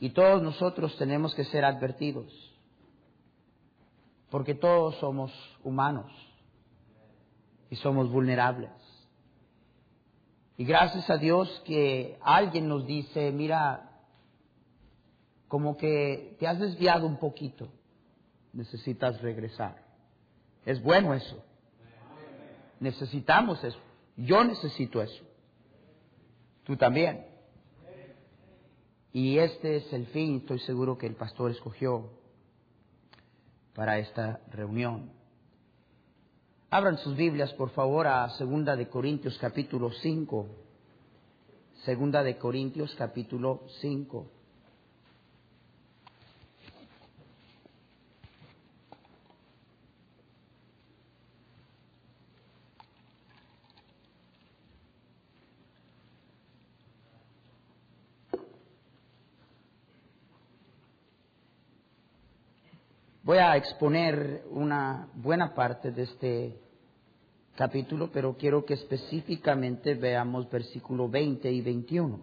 Y todos nosotros tenemos que ser advertidos, porque todos somos humanos y somos vulnerables. Y gracias a Dios que alguien nos dice, mira, como que te has desviado un poquito, necesitas regresar. Es bueno eso. Necesitamos eso. Yo necesito eso. Tú también. Y este es el fin, estoy seguro que el pastor escogió para esta reunión. Abran sus Biblias, por favor, a Segunda de Corintios capítulo 5. Segunda de Corintios capítulo 5. Voy a exponer una buena parte de este capítulo, pero quiero que específicamente veamos versículo 20 y 21.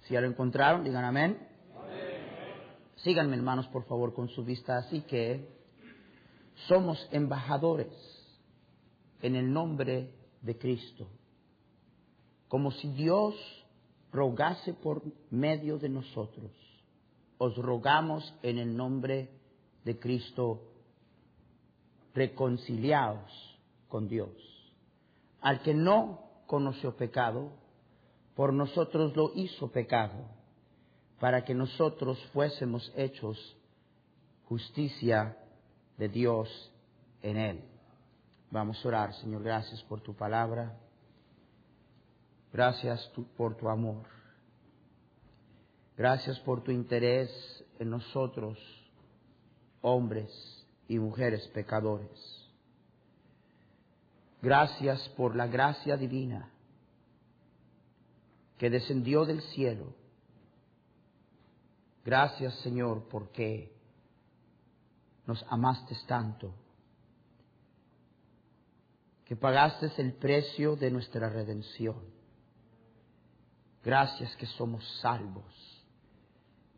Si ya lo encontraron, digan amén. Síganme, hermanos, por favor, con su vista. Así que somos embajadores en el nombre de Cristo. Como si Dios rogase por medio de nosotros. Os rogamos en el nombre de Cristo, reconciliaos con Dios. Al que no conoció pecado, por nosotros lo hizo pecado, para que nosotros fuésemos hechos justicia de Dios en él. Vamos a orar, Señor, gracias por tu palabra. Gracias por tu amor. Gracias por tu interés en nosotros, hombres y mujeres pecadores. Gracias por la gracia divina que descendió del cielo. Gracias Señor porque nos amaste tanto, que pagaste el precio de nuestra redención. Gracias que somos salvos,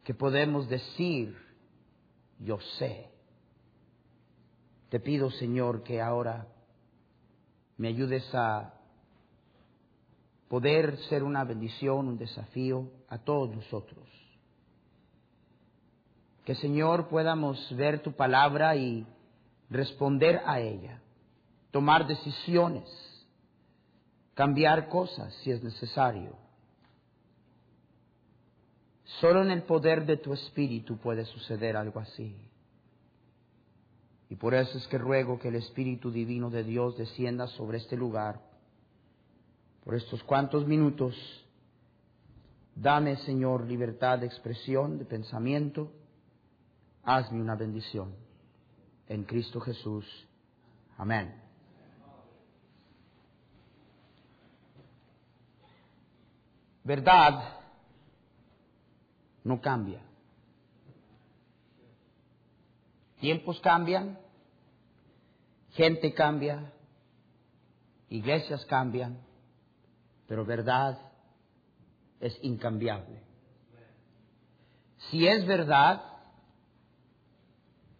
que podemos decir, yo sé. Te pido, Señor, que ahora me ayudes a poder ser una bendición, un desafío a todos nosotros. Que, Señor, podamos ver tu palabra y responder a ella, tomar decisiones, cambiar cosas si es necesario Solo en el poder de tu Espíritu puede suceder algo así. Y por eso es que ruego que el Espíritu Divino de Dios descienda sobre este lugar. Por estos cuantos minutos, dame, Señor, libertad de expresión, de pensamiento. Hazme una bendición. En Cristo Jesús. Amén. Verdad no cambia. Tiempos cambian, gente cambia, iglesias cambian, pero verdad es incambiable. Si es verdad,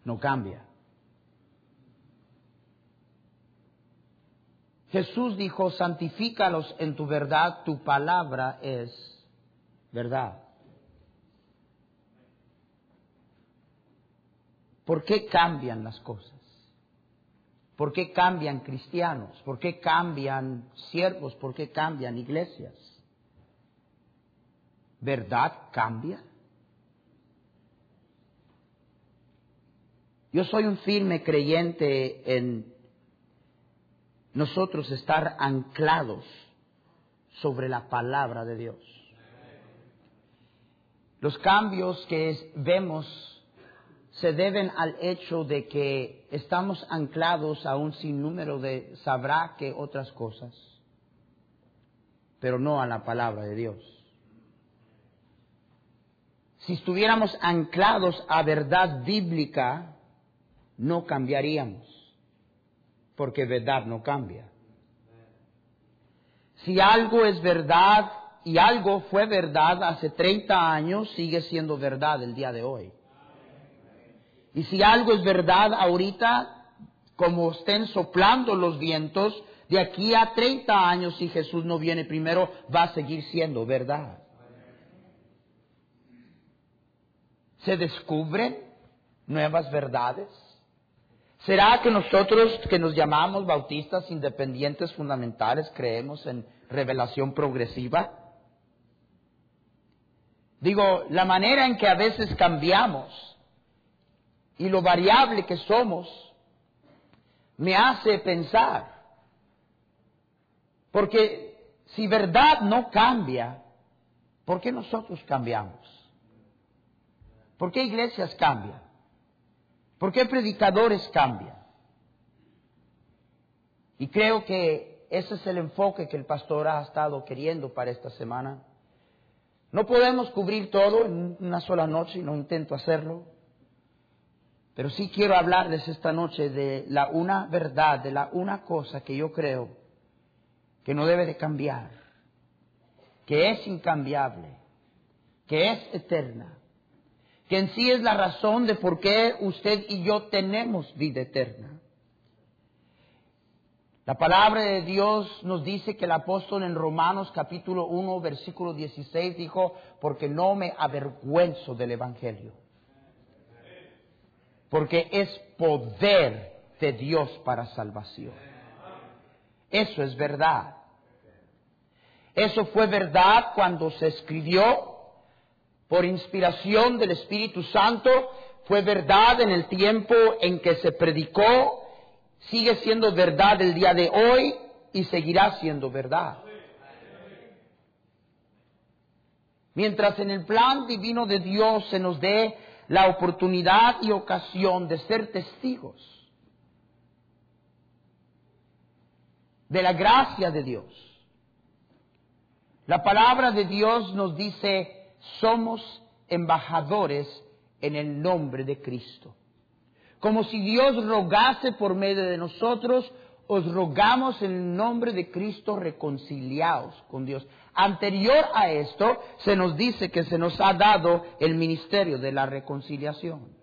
no cambia. Jesús dijo, santifícalos en tu verdad, tu palabra es verdad. ¿Por qué cambian las cosas? ¿Por qué cambian cristianos? ¿Por qué cambian siervos? ¿Por qué cambian iglesias? ¿Verdad cambia? Yo soy un firme creyente en nosotros estar anclados sobre la palabra de Dios. Los cambios que vemos se deben al hecho de que estamos anclados a un sinnúmero de sabrá que otras cosas, pero no a la palabra de Dios. Si estuviéramos anclados a verdad bíblica, no cambiaríamos, porque verdad no cambia. Si algo es verdad y algo fue verdad hace 30 años, sigue siendo verdad el día de hoy. Y si algo es verdad ahorita, como estén soplando los vientos, de aquí a 30 años, si Jesús no viene primero, va a seguir siendo verdad. Se descubren nuevas verdades. ¿Será que nosotros que nos llamamos bautistas independientes fundamentales creemos en revelación progresiva? Digo, la manera en que a veces cambiamos y lo variable que somos me hace pensar. Porque si verdad no cambia, ¿por qué nosotros cambiamos? ¿Por qué iglesias cambian? ¿Por qué predicadores cambian? Y creo que ese es el enfoque que el pastor ha estado queriendo para esta semana. No podemos cubrir todo en una sola noche y no intento hacerlo. Pero sí quiero hablarles esta noche de la una verdad, de la una cosa que yo creo que no debe de cambiar, que es incambiable, que es eterna que en sí es la razón de por qué usted y yo tenemos vida eterna. La palabra de Dios nos dice que el apóstol en Romanos capítulo 1 versículo 16 dijo, porque no me avergüenzo del Evangelio, porque es poder de Dios para salvación. Eso es verdad. Eso fue verdad cuando se escribió por inspiración del Espíritu Santo, fue verdad en el tiempo en que se predicó, sigue siendo verdad el día de hoy y seguirá siendo verdad. Mientras en el plan divino de Dios se nos dé la oportunidad y ocasión de ser testigos de la gracia de Dios. La palabra de Dios nos dice, somos embajadores en el nombre de Cristo. Como si Dios rogase por medio de nosotros, os rogamos en el nombre de Cristo reconciliados con Dios. Anterior a esto, se nos dice que se nos ha dado el ministerio de la reconciliación.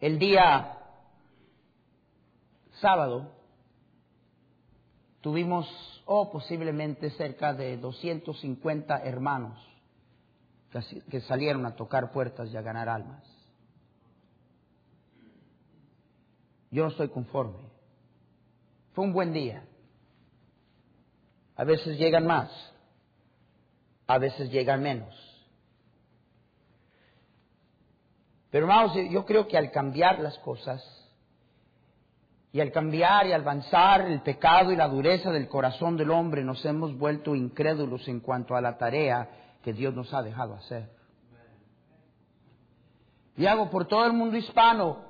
El día sábado tuvimos, oh, posiblemente cerca de 250 hermanos que salieron a tocar puertas y a ganar almas. Yo no estoy conforme. Fue un buen día. A veces llegan más, a veces llegan menos. Pero hermanos, yo creo que al cambiar las cosas, y al cambiar y al avanzar el pecado y la dureza del corazón del hombre, nos hemos vuelto incrédulos en cuanto a la tarea que Dios nos ha dejado hacer. Y hago por todo el mundo hispano.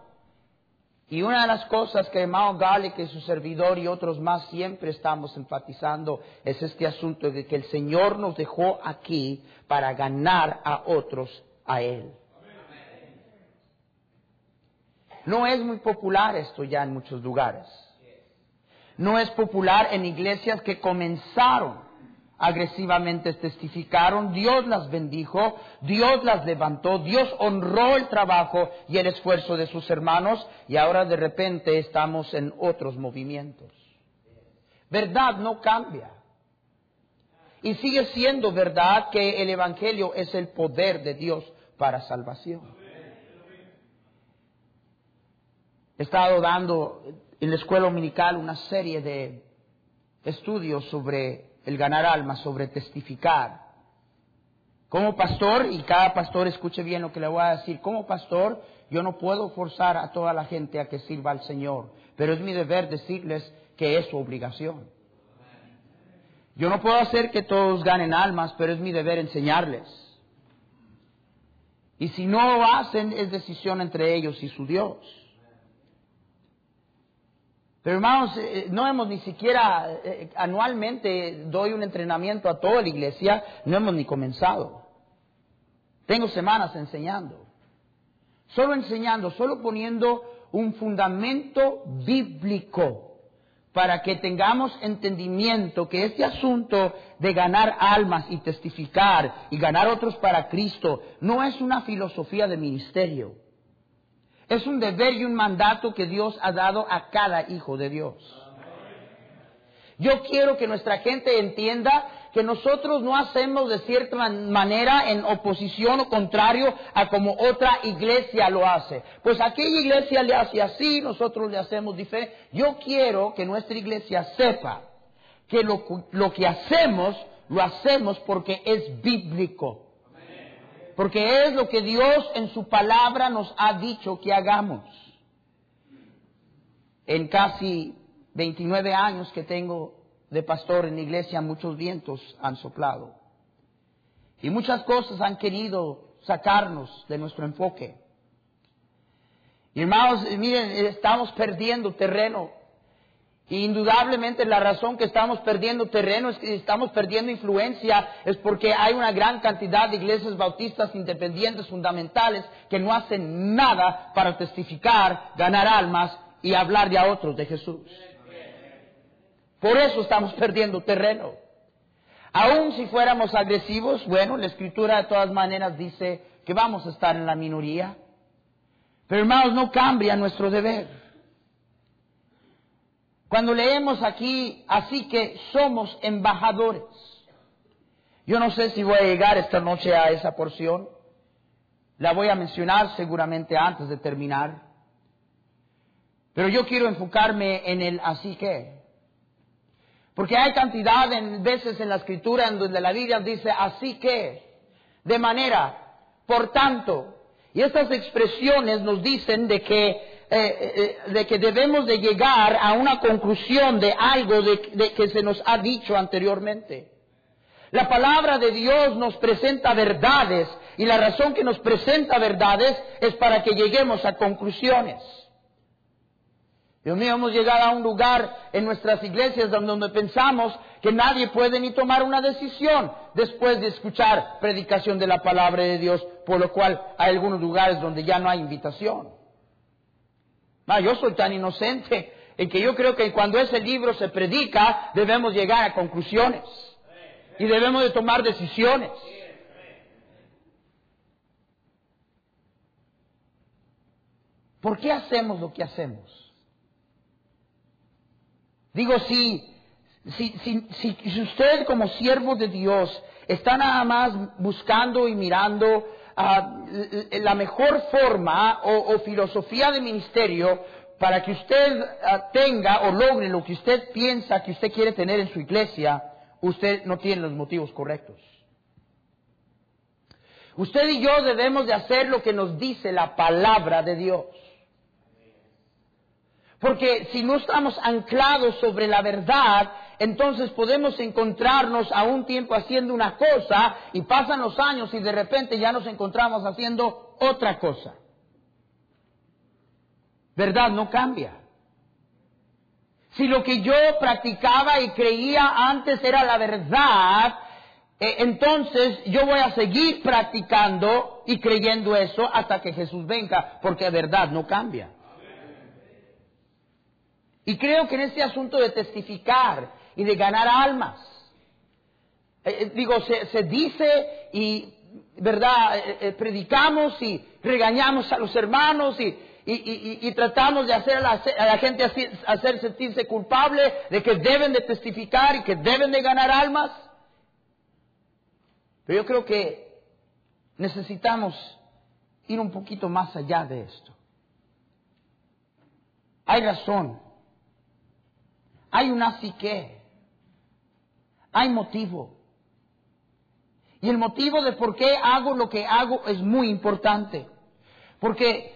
Y una de las cosas que hermano Gale, que su servidor y otros más siempre estamos enfatizando es este asunto de que el Señor nos dejó aquí para ganar a otros a Él. No es muy popular esto ya en muchos lugares. No es popular en iglesias que comenzaron agresivamente, testificaron, Dios las bendijo, Dios las levantó, Dios honró el trabajo y el esfuerzo de sus hermanos y ahora de repente estamos en otros movimientos. Verdad no cambia. Y sigue siendo verdad que el Evangelio es el poder de Dios para salvación. He estado dando en la escuela dominical una serie de estudios sobre el ganar almas, sobre testificar. Como pastor, y cada pastor escuche bien lo que le voy a decir, como pastor yo no puedo forzar a toda la gente a que sirva al Señor, pero es mi deber decirles que es su obligación. Yo no puedo hacer que todos ganen almas, pero es mi deber enseñarles. Y si no lo hacen, es decisión entre ellos y su Dios. Pero hermanos, eh, eh, no hemos ni siquiera, eh, anualmente doy un entrenamiento a toda la iglesia, no hemos ni comenzado. Tengo semanas enseñando. solo enseñando, solo poniendo un fundamento bíblico para que tengamos entendimiento que este asunto de ganar almas y testificar y ganar otros para Cristo no es una filosofía de ministerio. Es un deber y un mandato que Dios ha dado a cada hijo de Dios. Yo quiero que nuestra gente entienda que nosotros no hacemos de cierta manera en oposición o contrario a como otra iglesia lo hace. Pues aquella iglesia le hace así, nosotros le hacemos diferente. Yo quiero que nuestra iglesia sepa que lo, lo que hacemos, lo hacemos porque es bíblico. Porque es lo que Dios en su palabra nos ha dicho que hagamos. En casi 29 años que tengo de pastor en la iglesia muchos vientos han soplado. Y muchas cosas han querido sacarnos de nuestro enfoque. Y hermanos, miren, estamos perdiendo terreno. Indudablemente la razón que estamos perdiendo terreno es que estamos perdiendo influencia, es porque hay una gran cantidad de iglesias bautistas independientes fundamentales que no hacen nada para testificar, ganar almas y hablar a otros de Jesús. Por eso estamos perdiendo terreno. Aún si fuéramos agresivos, bueno, la escritura de todas maneras dice que vamos a estar en la minoría. Pero hermanos, no cambia nuestro deber. Cuando leemos aquí, así que somos embajadores. Yo no sé si voy a llegar esta noche a esa porción. La voy a mencionar seguramente antes de terminar. Pero yo quiero enfocarme en el así que. Porque hay cantidad de veces en la escritura en donde la Biblia dice así que, de manera, por tanto, y estas expresiones nos dicen de que, eh, eh, de que debemos de llegar a una conclusión de algo de que se nos ha dicho anteriormente. La palabra de Dios nos presenta verdades y la razón que nos presenta verdades es para que lleguemos a conclusiones. Dios mío, hemos llegado a un lugar en nuestras iglesias donde pensamos que nadie puede ni tomar una decisión después de escuchar predicación de la palabra de Dios, por lo cual hay algunos lugares donde ya no hay invitación. Yo soy tan inocente en que yo creo que cuando ese libro se predica debemos llegar a conclusiones y debemos de tomar decisiones. ¿Por qué hacemos lo que hacemos? Digo, si, si, si, si, usted como siervo de Dios está nada más buscando y mirando la mejor forma o, filosofía de ministerio para que usted ah, tenga o logre lo que usted piensa que usted quiere tener en su iglesia, usted no tiene los motivos correctos. Usted y yo debemos de hacer lo que nos dice la palabra de Dios. Porque si no estamos anclados sobre la verdad, entonces podemos encontrarnos a un tiempo haciendo una cosa y pasan los años y de repente ya nos encontramos haciendo otra cosa. ¿Verdad? No cambia. Si lo que yo practicaba y creía antes era la verdad, eh, entonces yo voy a seguir practicando y creyendo eso hasta que Jesús venga, porque verdad no cambia. Y creo que en este asunto de testificar y de ganar almas, eh, eh, digo, se, dice y, ¿verdad? Eh, predicamos y regañamos a los hermanos y, y, tratamos de hacer a la, gente hacer sentirse culpable de que deben de testificar y que deben de ganar almas. Pero yo creo que necesitamos ir un poquito más allá de esto. Hay razón hay una psique, hay motivo. Y el motivo de por qué hago lo que hago es muy importante. Porque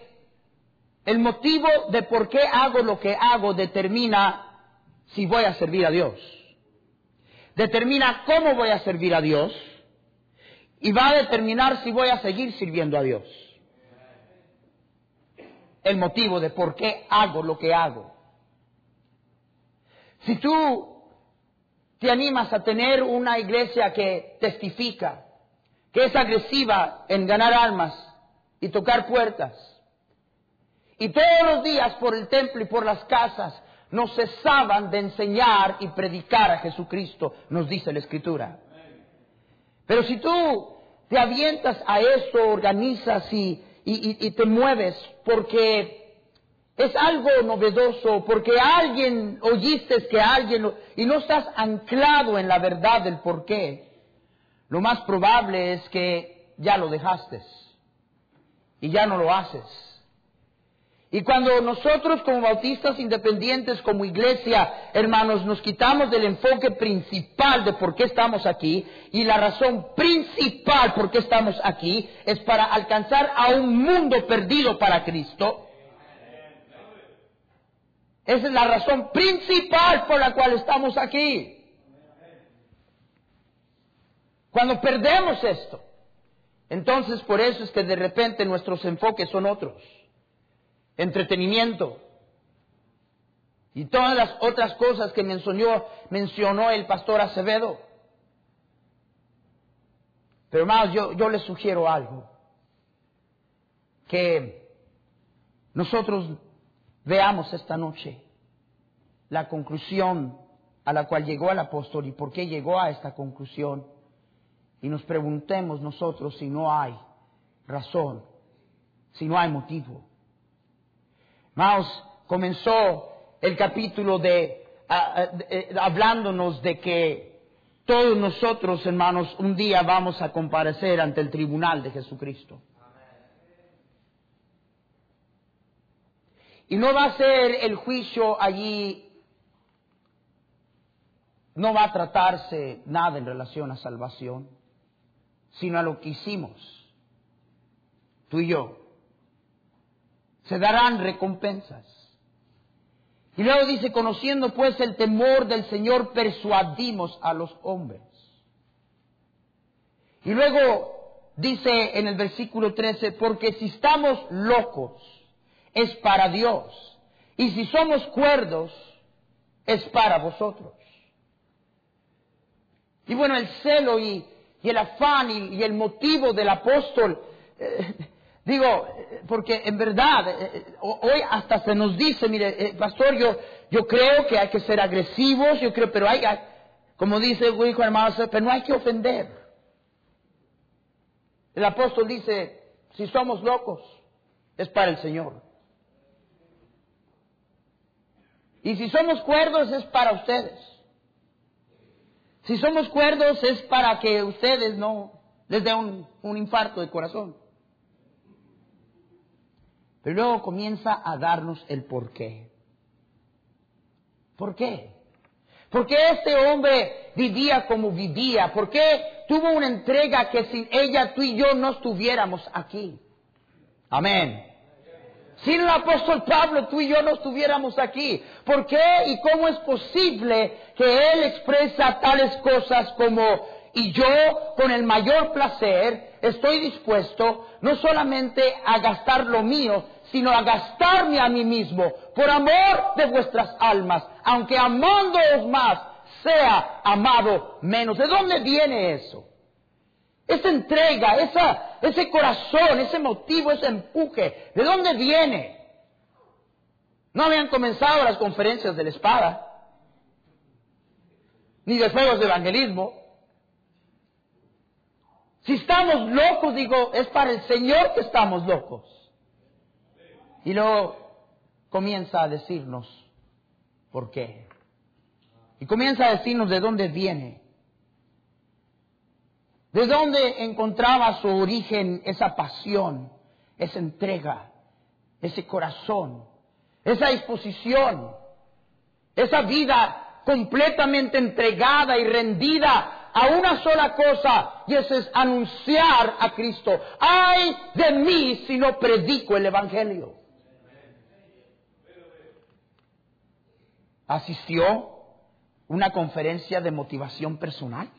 el motivo de por qué hago lo que hago determina si voy a servir a Dios. Determina cómo voy a servir a Dios. Y va a determinar si voy a seguir sirviendo a Dios. El motivo de por qué hago lo que hago. Si tú te animas a tener una iglesia que testifica, que es agresiva en ganar almas y tocar puertas, Y todos los días por el templo y por las casas no cesaban de enseñar y predicar a Jesucristo, nos dice la Escritura. Pero si tú te avientas a eso, organizas y, y, te mueves porque es algo novedoso, porque alguien oíste que alguien y no estás anclado en la verdad del por qué, lo más probable es que ya lo dejaste y ya no lo haces. Y cuando nosotros como bautistas independientes, como iglesia, hermanos, nos quitamos del enfoque principal de por qué estamos aquí, y la razón principal por qué estamos aquí es para alcanzar a un mundo perdido para Cristo. Esa es la razón principal por la cual estamos aquí. Cuando perdemos esto, entonces por eso es que de repente nuestros enfoques son otros entretenimiento y todas las otras cosas que mencionó, mencionó el pastor Acevedo. Pero hermanos, yo, yo les sugiero algo, que nosotros veamos esta noche la conclusión a la cual llegó el apóstol y por qué llegó a esta conclusión. Y nos preguntemos nosotros si no hay razón, si no hay motivo. Maos comenzó el capítulo de, eh, hablándonos de que todos nosotros, hermanos, un día vamos a comparecer ante el tribunal de Jesucristo. Y no va a ser el juicio allí, no va a tratarse nada en relación a salvación, sino a lo que hicimos, tú y yo se darán recompensas. Y luego dice, conociendo pues el temor del Señor, persuadimos a los hombres. Y luego dice en el versículo 13, porque si estamos locos, es para Dios. Y si somos cuerdos, es para vosotros. Y bueno, el celo y, el afán y, el motivo del apóstol eh, Digo, porque en verdad, eh, eh, hoy hasta se nos dice, mire, eh, pastor, yo, yo creo que hay que ser agresivos, yo creo, pero hay, como dice el hijo hermano, pero no hay que ofender. El apóstol dice, si somos locos, es para el Señor. Y si somos cuerdos, es para ustedes. Si somos cuerdos, es para que ustedes no les dé un, un infarto de corazón. Pero luego comienza a darnos el por qué. ¿Por qué? ¿Por qué este hombre vivía como vivía? ¿Por qué tuvo una entrega que sin ella tú y yo no estuviéramos aquí? Amén. Sin el apóstol Pablo tú y yo no estuviéramos aquí. ¿Por qué y cómo es posible que él expresa tales cosas como y yo con el mayor placer estoy dispuesto no solamente a gastar lo mío, sino a gastarme a mí mismo por amor de vuestras almas, aunque amándoos más sea amado menos. ¿De dónde viene eso? Esa entrega, esa, ese corazón, ese motivo, ese empuje, ¿de dónde viene? No habían comenzado las conferencias de la espada, ni de fuegos de evangelismo. Si estamos locos, digo, es para el Señor que estamos locos. Y luego comienza a decirnos por qué. Y comienza a decirnos de dónde viene. De dónde encontraba su origen esa pasión, esa entrega, ese corazón, esa disposición, esa vida completamente entregada y rendida a una sola cosa, y eso es anunciar a Cristo. Ay de mí si no predico el Evangelio. ¿Asistió una conferencia de motivación personal?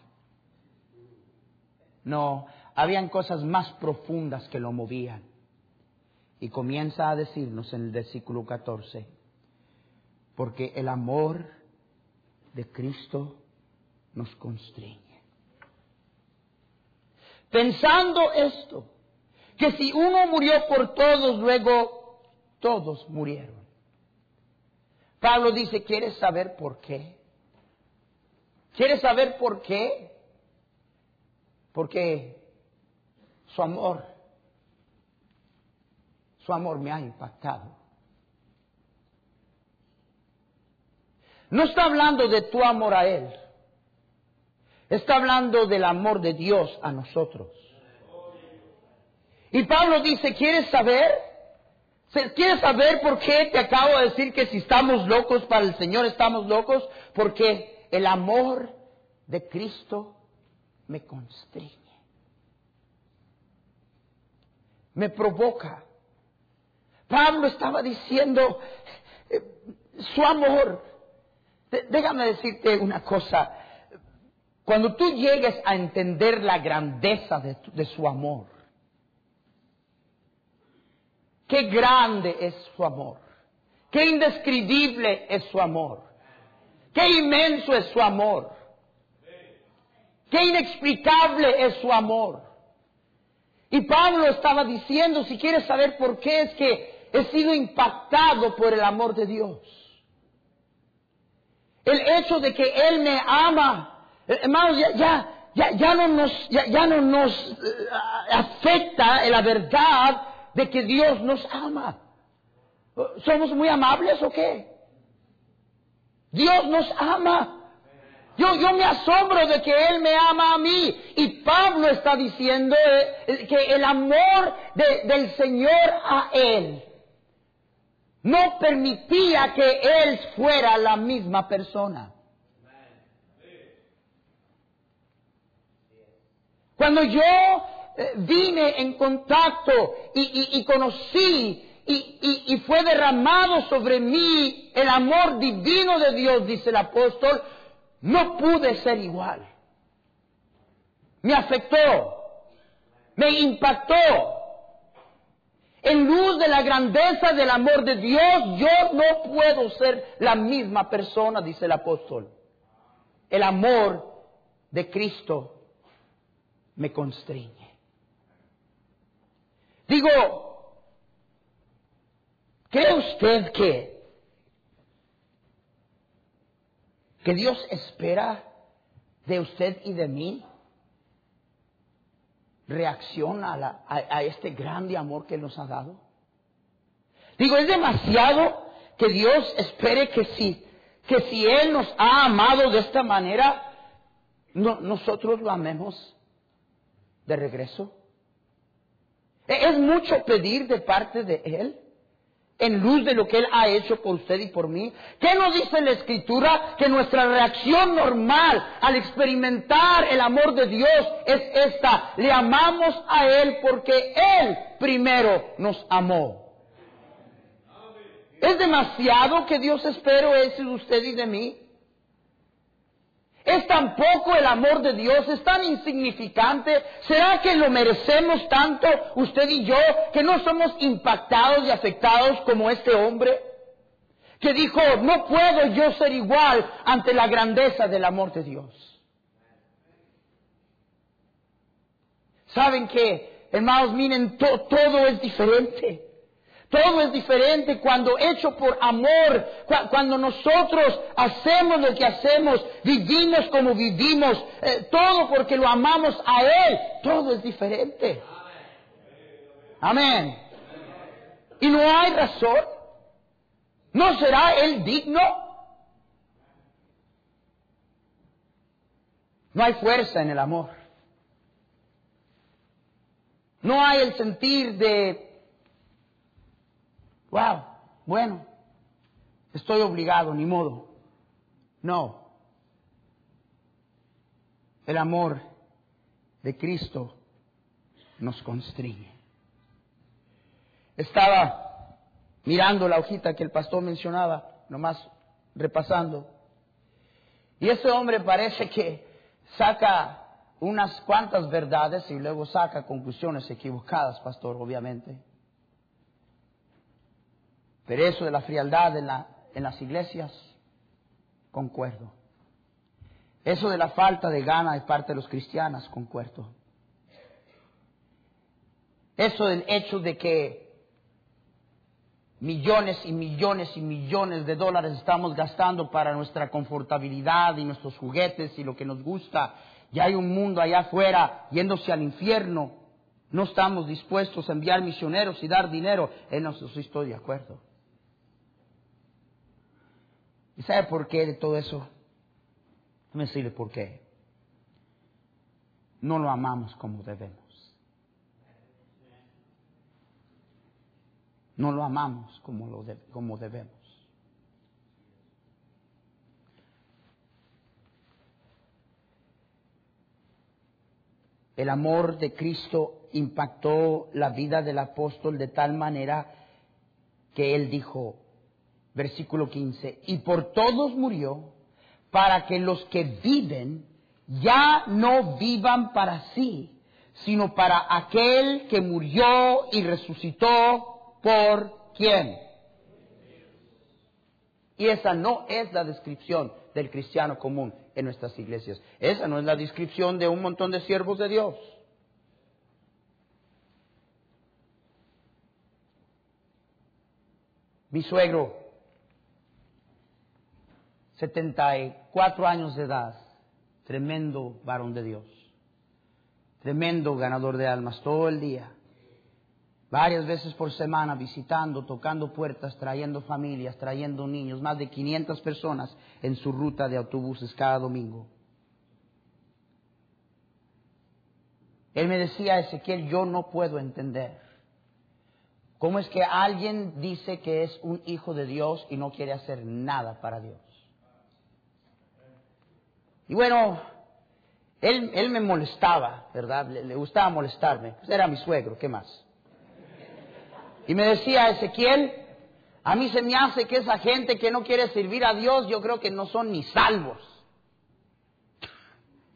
No, habían cosas más profundas que lo movían. Y comienza a decirnos en el versículo 14, porque el amor de Cristo nos constriñe. Pensando esto, que si uno murió por todos, luego todos murieron. Pablo dice, ¿quieres saber por qué? ¿Quieres saber por qué? Porque su amor, su amor me ha impactado. No está hablando de tu amor a Él. Está hablando del amor de Dios a nosotros. Y Pablo dice, ¿quieres saber? ¿Quieres saber por qué te acabo de decir que si estamos locos para el Señor estamos locos? Porque el amor de Cristo me constriñe. Me provoca. Pablo estaba diciendo, eh, su amor, déjame decirte una cosa, cuando tú llegues a entender la grandeza de, su amor, qué grande es su amor, qué indescribible es su amor, qué inmenso es su amor, qué inexplicable es su amor. Y Pablo estaba diciendo, si quieres saber por qué es que he sido impactado por el amor de Dios. El hecho de que Él me ama eh, hermanos, ya, ya, ya, no nos, ya, no nos eh, afecta la verdad de que Dios nos ama. ¿Somos muy amables o qué? Dios nos ama. Yo, yo me asombro de que Él me ama a mí. Y Pablo está diciendo eh, que el amor del Señor a Él no permitía que Él fuera la misma persona. Cuando yo eh, vine en contacto y, conocí y, fue derramado sobre mí el amor divino de Dios, dice el apóstol, no pude ser igual. Me afectó, me impactó. En luz de la grandeza del amor de Dios, yo no puedo ser la misma persona, dice el apóstol. El amor de Cristo me constriñe. Digo, ¿cree usted que, que Dios espera de usted y de mí reacción a, a, este grande amor que nos ha dado? Digo, es demasiado que Dios espere que si, que si Él nos ha amado de esta manera, nosotros lo amemos de regreso? ¿E-, ¿Es mucho pedir de parte de Él? En luz de lo que Él ha hecho por usted y por mí. ¿Qué nos dice la Escritura? Que nuestra reacción normal al experimentar el amor de Dios es esta. Le amamos a Él porque Él primero nos amó. ¿Es demasiado que Dios espero eso de usted y de mí? ¿Es tan poco el amor de Dios? ¿Es tan insignificante? ¿Será que lo merecemos tanto usted y yo que no somos impactados y afectados como este hombre? Que dijo, no puedo yo ser igual ante la grandeza del amor de Dios. ¿Saben qué? Hermanos, miren, todo es diferente. Todo es diferente cuando hecho por amor, cuando nosotros hacemos lo que hacemos, vivimos como vivimos, eh, todo porque lo amamos a Él, todo es diferente. Amén. Y no hay razón. ¿No será Él digno? No hay fuerza en el amor. No hay el sentir de wow, bueno, estoy obligado, ni modo. No. El amor de Cristo nos constriñe. Estaba mirando la hojita que el pastor mencionaba, nomás repasando. Y ese hombre parece que saca unas cuantas verdades y luego saca conclusiones equivocadas, pastor, obviamente. Pero eso de la frialdad en, la, en las iglesias, concuerdo. Eso de la falta de gana de parte de los cristianos, concuerdo. Eso del hecho de que millones y millones y millones de dólares estamos gastando para nuestra confortabilidad y nuestros juguetes y lo que nos gusta. Y hay un mundo allá afuera yéndose al infierno. No estamos dispuestos a enviar misioneros y dar dinero. En eso sí estoy de acuerdo. ¿Y sabe por qué de todo eso? me decirle por qué. No lo amamos como debemos. No lo amamos como, lo como debemos. El amor de Cristo impactó la vida del apóstol de tal manera que él dijo, versículo 15, y por todos murió para que los que viven ya no vivan para sí, sino para aquel que murió y resucitó por quién. Y esa no es la descripción del cristiano común en nuestras iglesias. Esa no es la descripción de un montón de siervos de Dios. Mi suegro 74 años de edad, tremendo varón de Dios, tremendo ganador de almas todo el día, varias veces por semana visitando, tocando puertas, trayendo familias, trayendo niños, más de 500 personas en su ruta de autobuses cada domingo. Él me decía, Ezequiel, yo no puedo entender. ¿Cómo es que alguien dice que es un hijo de Dios y no quiere hacer nada para Dios? Y bueno, él, él me molestaba, ¿verdad? Le, gustaba molestarme. Pues era mi suegro, ¿qué más? Y me decía, Ezequiel, a mí se me hace que esa gente que no quiere servir a Dios, yo creo que no son ni salvos.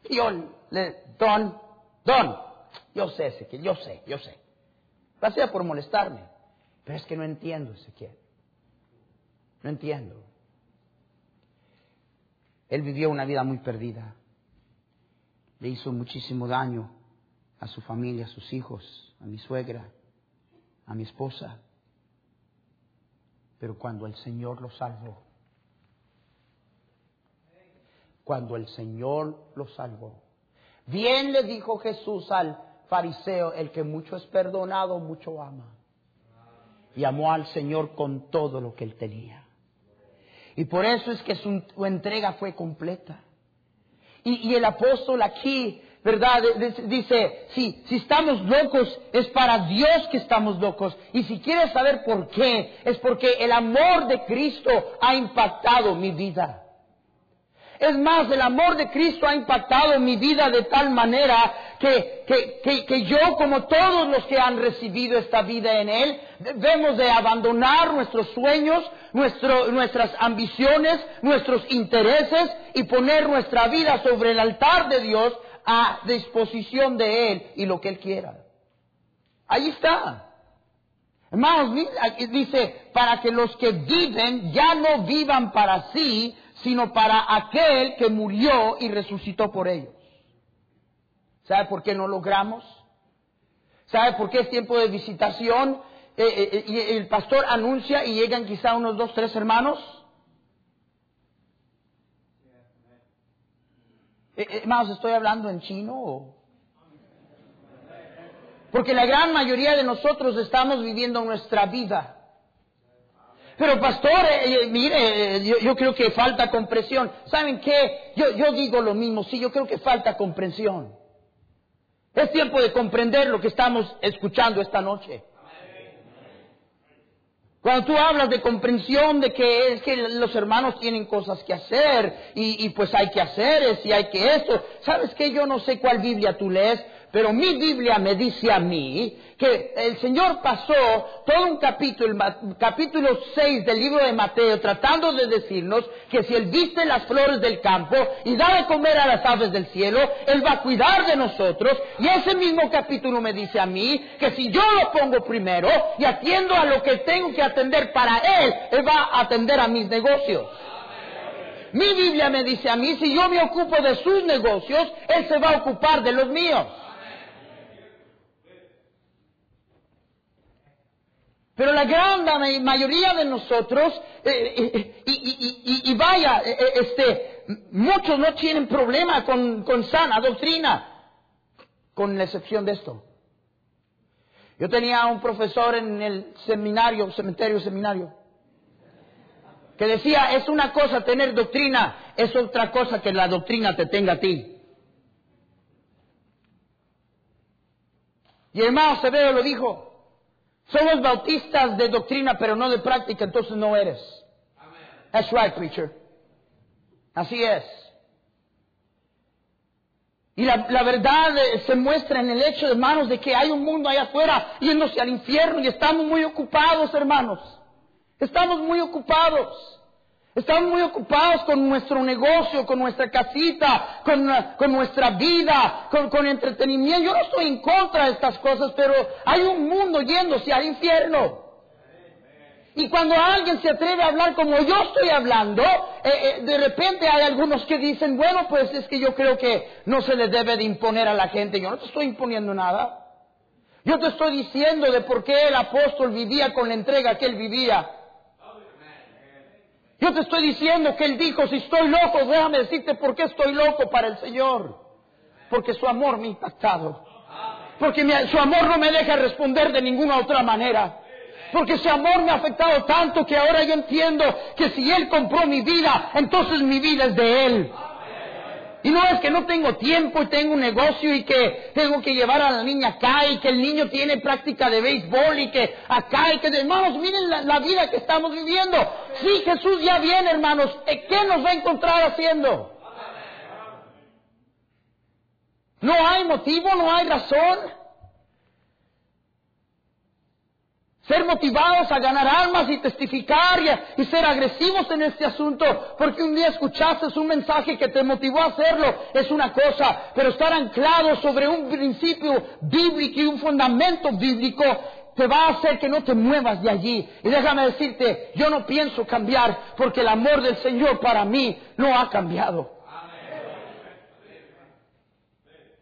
Y yo le, Don, Don, yo sé, Ezequiel, yo sé, yo sé. Hacía por molestarme. Pero es que no entiendo, Ezequiel. No entiendo. Él vivió una vida muy perdida. Le hizo muchísimo daño a su familia, a sus hijos, a mi suegra, a mi esposa. Pero cuando el Señor lo salvó, cuando el Señor lo salvó, bien le dijo Jesús al fariseo, el que mucho es perdonado, mucho ama. Y amó al Señor con todo lo que él tenía. Y por eso es que su, entrega fue completa. Y, el apóstol aquí, ¿verdad? Dice, si, si estamos locos, es para Dios que estamos locos. Y si quieres saber por qué, es porque el amor de Cristo ha impactado mi vida. Es más, el amor de Cristo ha impactado mi vida de tal manera que, que, que, yo, como todos los que han recibido esta vida en Él, debemos de abandonar nuestros sueños, nuestras ambiciones, nuestros intereses y poner nuestra vida sobre el altar de Dios a disposición de Él y lo que Él quiera. Ahí está. Hermanos, dice, para que los que viven ya no vivan para sí, sino para aquel que murió y resucitó por ellos. ¿Sabe por qué no logramos? ¿Sabe por qué es tiempo de visitación? Eh, eh, eh, y el pastor anuncia y llegan quizá unos dos, tres hermanos. Hermanos, ¿estoy hablando en chino? Porque la gran mayoría de nosotros estamos viviendo nuestra vida pero pastor, eh, eh, mire, eh, yo, creo que falta comprensión. ¿Saben qué? Yo, yo digo lo mismo, sí, yo creo que falta comprensión. Es tiempo de comprender lo que estamos escuchando esta noche. Cuando tú hablas de comprensión, de que es que los hermanos tienen cosas que hacer y, y pues hay que hacer y hay que esto. ¿Sabes qué? Yo no sé cuál Biblia tú lees, pero mi Biblia me dice a mí que el Señor pasó todo un capítulo, capítulo 6 del libro de Mateo, tratando de decirnos que si Él viste las flores del campo y da de comer a las aves del cielo, Él va a cuidar de nosotros. Y ese mismo capítulo me dice a mí que si yo lo pongo primero y atiendo a lo que tengo que atender para Él, Él va a atender a mis negocios. Mi Biblia me dice a mí, si yo me ocupo de sus negocios, Él se va a ocupar de los míos. Pero la gran mayoría de nosotros, eh, eh, y, vaya, eh, este, muchos no tienen problema con, sana doctrina, con la excepción de esto. Yo tenía un profesor en el seminario, cementerio, seminario, que decía, es una cosa tener doctrina, es otra cosa que la doctrina te tenga a ti. Y el hermano Acevedo lo dijo, somos bautistas de doctrina, pero no de práctica, entonces no eres. That's right, preacher. Así es. Y la, la, verdad eh, se muestra en el hecho, hermanos, de que hay un mundo allá afuera yéndose al infierno y estamos muy ocupados, hermanos. Estamos muy ocupados. Estamos muy ocupados con nuestro negocio, con nuestra casita, con, nuestra vida, con, con, entretenimiento. Yo no estoy en contra de estas cosas, pero hay un mundo yéndose al infierno. Y cuando alguien se atreve a hablar como yo estoy hablando, eh, eh, de repente hay algunos que dicen, bueno, pues es que yo creo que no se le debe de imponer a la gente. Yo no te estoy imponiendo nada. Yo te estoy diciendo de por qué el apóstol vivía con la entrega que él vivía. Yo te estoy diciendo que Él dijo, si estoy loco, déjame decirte por qué estoy loco para el Señor. Porque su amor me ha impactado. Porque su amor no me deja responder de ninguna otra manera. Porque su amor me ha afectado tanto que ahora yo entiendo que si Él compró mi vida, entonces mi vida es de Él. Y no es que no tengo tiempo y tengo un negocio y que tengo que llevar a la niña acá y que el niño tiene práctica de béisbol y que acá y que hermanos miren la, vida que estamos viviendo. Sí, Jesús ya viene hermanos. ¿Qué nos va a encontrar haciendo? No hay motivo, no hay razón. Ser motivados a ganar almas y testificar y, ser agresivos en este asunto, porque un día escuchaste un mensaje que te motivó a hacerlo, es una cosa, pero estar anclado sobre un principio bíblico y un fundamento bíblico te va a hacer que no te muevas de allí. Y déjame decirte, yo no pienso cambiar porque el amor del Señor para mí no ha cambiado.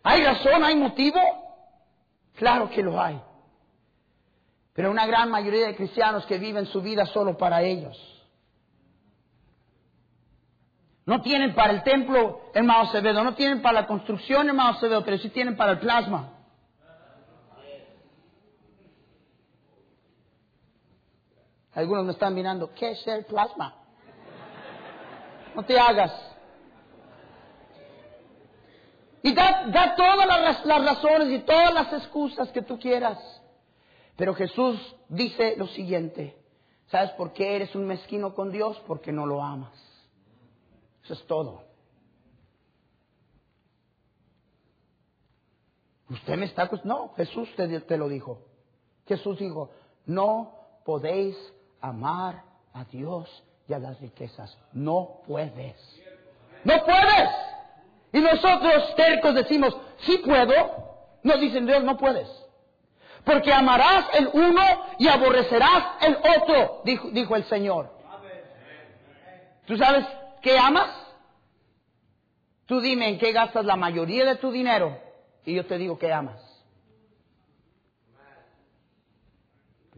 ¿Hay razón? ¿Hay motivo? Claro que lo hay. Pero una gran mayoría de cristianos que viven su vida solo para ellos. No tienen para el templo, hermano Acevedo, no tienen para la construcción, hermano Acevedo, pero sí tienen para el plasma. Algunos me están mirando, ¿qué es el plasma? No te hagas. Y da, todas las, las razones y todas las excusas que tú quieras. Pero Jesús dice lo siguiente, ¿sabes por qué eres un mezquino con Dios? Porque no lo amas. Eso es todo. Usted me está... No, Jesús te, te lo dijo. Jesús dijo, no podéis amar a Dios y a las riquezas. No puedes. No puedes. Y nosotros tercos decimos, sí puedo. Nos dicen Dios, no puedes. Porque amarás el uno y aborrecerás el otro, dijo, el Señor. ¿Tú sabes qué amas? Tú dime en qué gastas la mayoría de tu dinero y yo te digo qué amas.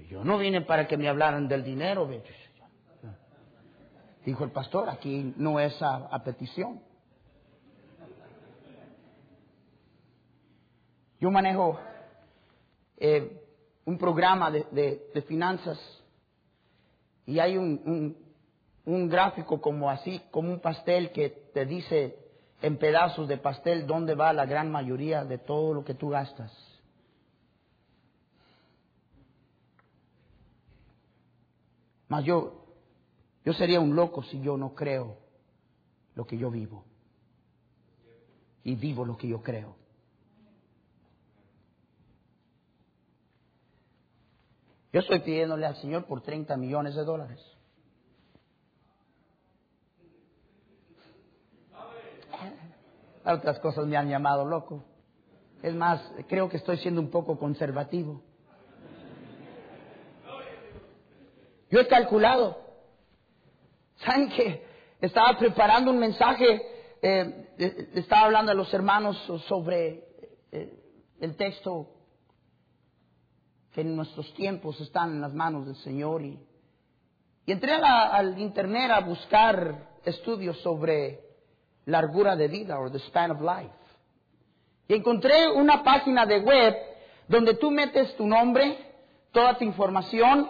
Yo no vine para que me hablaran del dinero. Dijo el pastor, aquí no es a petición. Yo manejo eh, un programa de, finanzas y hay un, un, gráfico como así, como un pastel que te dice en pedazos de pastel dónde va la gran mayoría de todo lo que tú gastas. Mas yo, yo sería un loco si yo no creo lo que yo vivo. Y vivo lo que yo creo. Yo estoy pidiéndole al Señor por 30 millones de dólares. Otras cosas me han llamado loco. Es más, creo que estoy siendo un poco conservativo. Yo he calculado. ¿Saben que estaba preparando un mensaje? Eh, estaba hablando a los hermanos sobre eh, el texto que nuestros tiempos están en las manos del Señor y, y entré al internet a buscar estudios sobre largura de vida o the span of life. Y encontré una página de web donde tú metes tu nombre, toda tu información,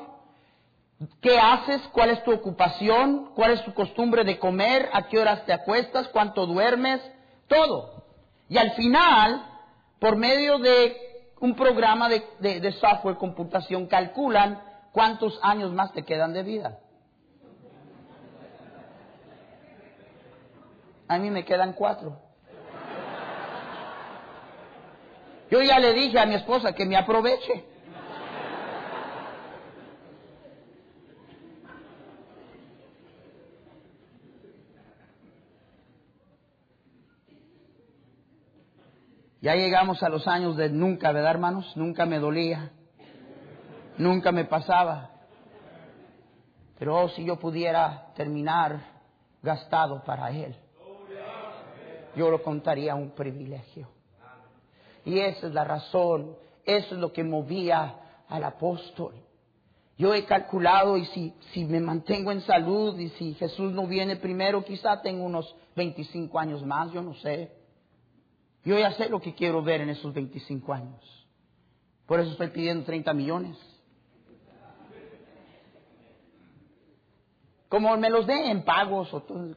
qué haces, cuál es tu ocupación, cuál es tu costumbre de comer, a qué horas te acuestas, cuánto duermes, todo. Y al final, por medio de un programa de, de software, computación, calculan cuántos años más te quedan de vida. A mí me quedan cuatro. Yo ya le dije a mi esposa que me aproveche. Ya llegamos a los años de nunca, ¿verdad, hermanos? Nunca me dolía. Nunca me pasaba. Pero oh, si yo pudiera terminar gastado para Él, yo lo contaría un privilegio. Y esa es la razón, eso es lo que movía al apóstol. Yo he calculado y si, si me mantengo en salud y si Jesús no viene primero, quizá tengo unos 25 años más, yo no sé. Yo ya sé lo que quiero ver en esos 25 años. Por eso estoy pidiendo 30 millones. Como me los dé en pagos o todo.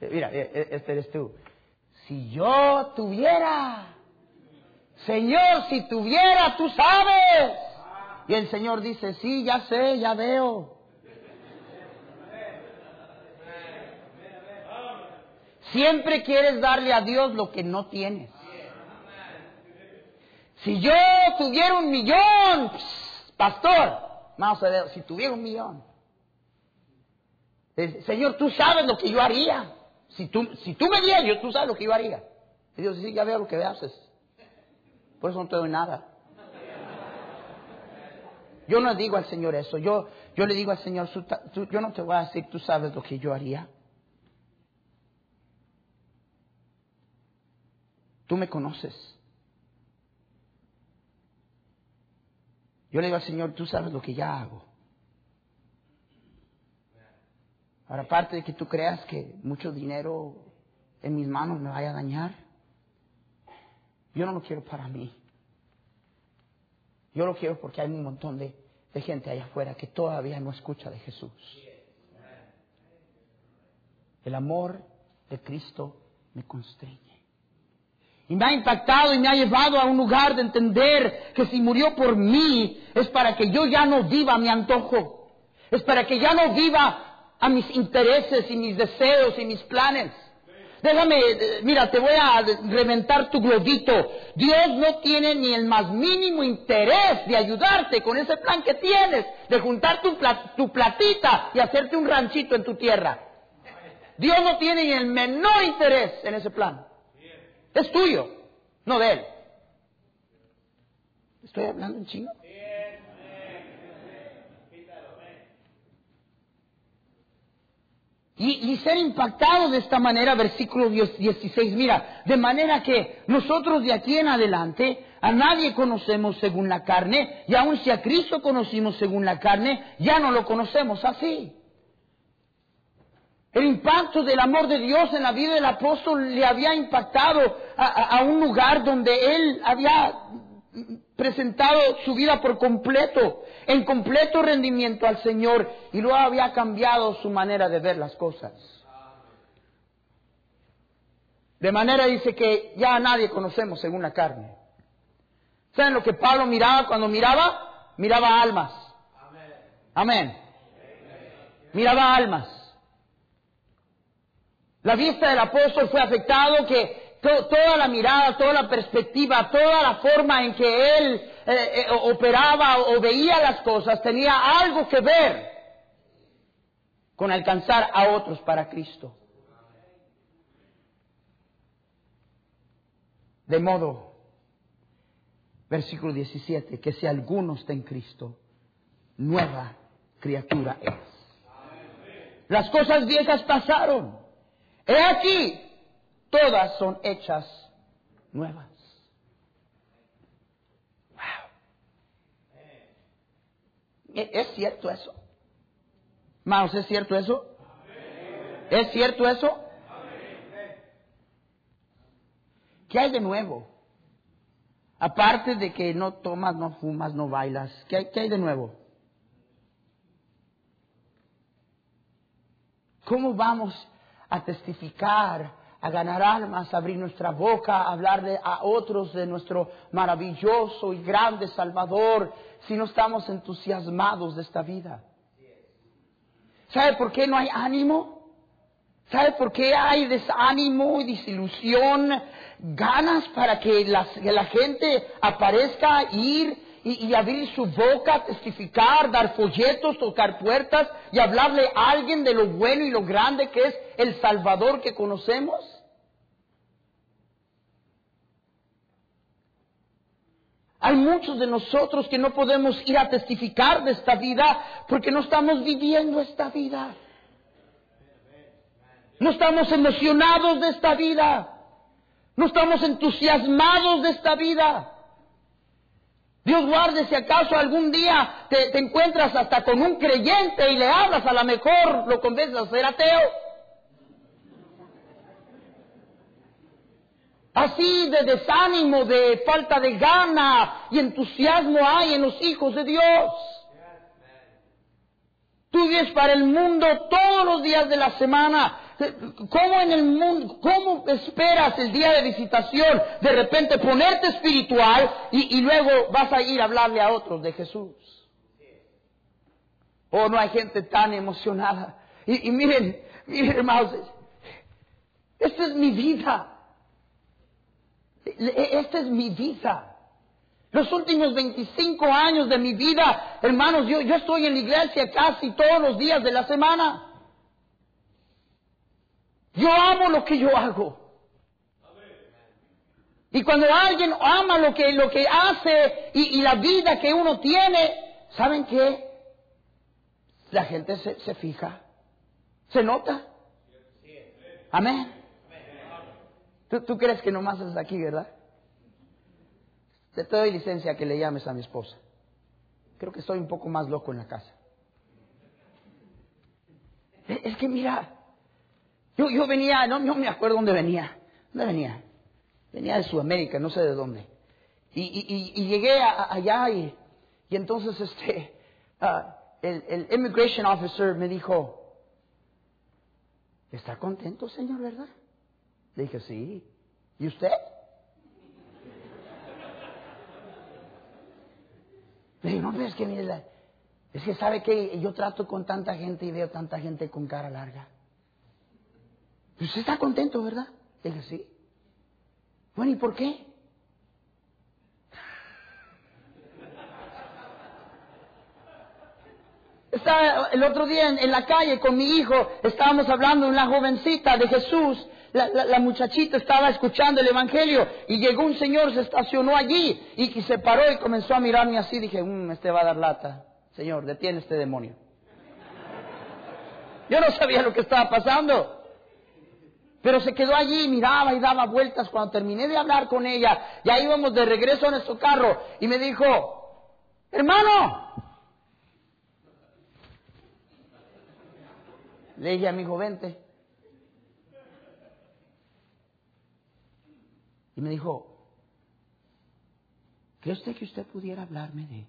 Mira, e, e, este eres tú si yo tuviera, Señor, si tuviera, tú sabes. Y el Señor dice, sí, ya sé, ya veo. Siempre quieres darle a Dios lo que no tienes. Si yo tuviera un millón, pastor, si tuviera un millón, Señor, tú sabes lo que yo haría. Si tú, si tú me dieras, tú sabes lo que yo haría. Y Dios dice, ya veo lo que haces. Por eso no te doy nada. Yo no digo al Señor eso. Yo, yo le digo al Señor, yo no te voy a decir, tú sabes lo que yo haría. Tú me conoces. Yo le digo al Señor, tú sabes lo que ya hago. Ahora, aparte de que tú creas que mucho dinero en mis manos me vaya a dañar, yo no lo quiero para mí. Yo lo quiero porque hay un montón de, gente allá afuera que todavía no escucha de Jesús. El amor de Cristo me constreñe. Y me ha impactado y me ha llevado a un lugar de entender que si murió por mí es para que yo ya no viva mi antojo. Es para que ya no viva a mis intereses y mis deseos y mis planes. Déjame, eh, mira, te voy a reventar tu globito. Dios no tiene ni el más mínimo interés de ayudarte con ese plan que tienes, de juntar tu, tu platita y hacerte un ranchito en tu tierra. Dios no tiene ni el menor interés en ese plan. Es tuyo, no de Él. ¿Estoy hablando en chino? Y, ser impactado de esta manera, versículo 16, mira, de manera que nosotros de aquí en adelante a nadie conocemos según la carne, y aun si a Cristo conocimos según la carne, ya no lo conocemos así. El impacto del amor de Dios en la vida del apóstol le había impactado a un lugar donde él había presentado su vida por completo, en completo rendimiento al Señor, y luego había cambiado su manera de ver las cosas. De manera dice que ya a nadie conocemos según la carne. ¿Saben lo que Pablo miraba cuando miraba? Miraba almas. Amén. Miraba almas. La vista del apóstol fue afectado que toda la mirada, toda la perspectiva, toda la forma en que él eh, eh, operaba o veía las cosas tenía algo que ver con alcanzar a otros para Cristo. De modo, versículo 17, que si alguno está en Cristo, nueva criatura es. Las cosas viejas pasaron. He aquí, todas son hechas nuevas. Wow. ¿E-, ¿Es cierto eso? Manos, ¿es cierto eso? ¿Es cierto eso? ¿Qué hay de nuevo? Aparte de que no tomas, no fumas, no bailas, ¿qué hay, qué hay de nuevo? ¿Cómo vamos a testificar, a ganar almas, a abrir nuestra boca, a hablarle a otros de nuestro maravilloso y grande Salvador si no estamos entusiasmados de esta vida? ¿Sabe por qué no hay ánimo? ¿Sabe por qué hay desánimo y desilusión? Ganas para que, la gente aparezca, ir y, abrir su boca, testificar, dar folletos, tocar puertas y hablarle a alguien de lo bueno y lo grande que es el Salvador que conocemos? Hay muchos de nosotros que no podemos ir a testificar de esta vida porque no estamos viviendo esta vida. No estamos emocionados de esta vida. No estamos entusiasmados de esta vida. Dios guarde si acaso algún día te, encuentras hasta con un creyente y le hablas, a lo mejor lo convences a ser ateo. Así de desánimo, de falta de gana y entusiasmo hay en los hijos de Dios. Tú vives para el mundo todos los días de la semana. ¿Cómo en el mundo, cómo esperas el día de visitación de repente ponerte espiritual y, luego vas a ir a hablarle a otros de Jesús? Oh, no hay gente tan emocionada. Y, y miren, miren hermanos, esta es mi vida. Esta es mi vida. Los últimos 25 años de mi vida, hermanos, yo, yo estoy en la iglesia casi todos los días de la semana. Yo amo lo que yo hago. Y cuando alguien ama lo que, lo que hace y, la vida que uno tiene, ¿saben qué? La gente se, se fija, se nota. Amén. ¿Tú, ¿Tú, crees que nomás es aquí, verdad? Te doy licencia que le llames a mi esposa. Creo que estoy un poco más loco en la casa. Es que mira, yo, venía, no, no me acuerdo dónde venía. ¿Dónde venía? Venía de Sudamérica, no sé de dónde. Y, llegué allá y, entonces este, ah, el, el immigration officer me dijo, ¿está contento, señor, verdad? Le dije, sí. ¿Y usted? Le dije, no, pero es que mire, es que sabe que yo trato con tanta gente y veo tanta gente con cara larga. Usted está contento, ¿verdad? Dije, sí. Bueno, ¿y por qué? Estaba el otro día en, la calle con mi hijo, estábamos hablando de una jovencita de Jesús. La, muchachita estaba escuchando el Evangelio y llegó un señor, se estacionó allí y, se paró y comenzó a mirarme así. Dije, mmm, este va a dar lata. Señor, detiene este demonio. Yo no sabía lo que estaba pasando. Pero se quedó allí, miraba y daba vueltas. Cuando terminé de hablar con ella, ya íbamos de regreso a nuestro carro y me dijo, hermano, le dije a mi hijo, vente. Y me dijo, ¿cree usted que usted pudiera hablarme de,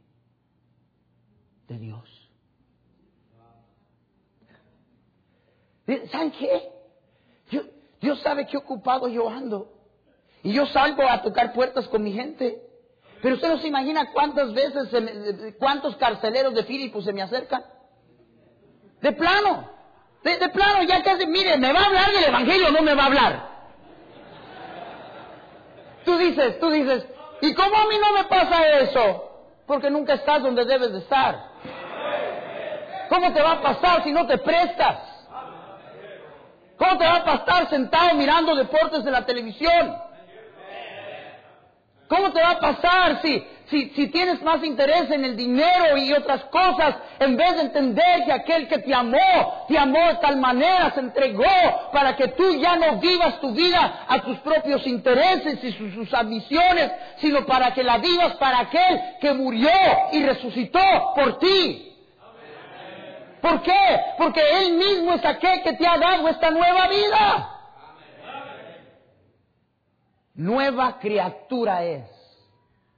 de Dios? ¿Saben qué? Yo, Dios sabe qué ocupado yo ando. Y yo salgo a tocar puertas con mi gente. Pero usted no se imagina cuántas veces, cuántos carceleros de Filipo se me acercan. De plano. De, plano, ya casi, mire, ¿me va a hablar del Evangelio o no me va a hablar? Tú dices, tú dices, ¿y cómo a mí no me pasa eso? Porque nunca estás donde debes de estar. ¿Cómo te va a pasar si no te prestas? ¿Cómo te vas a estar sentado mirando deportes de la televisión? ¿Cómo te va a pasar si, si, si, tienes más interés en el dinero y otras cosas en vez de entender que aquel que te amó, te amó de tal manera, se entregó para que tú ya no vivas tu vida a tus propios intereses y sus ambiciones, sino para que la vivas para aquel que murió y resucitó por ti? ¿Por qué? Porque Él mismo es aquel que te ha dado esta nueva vida. Nueva criatura es.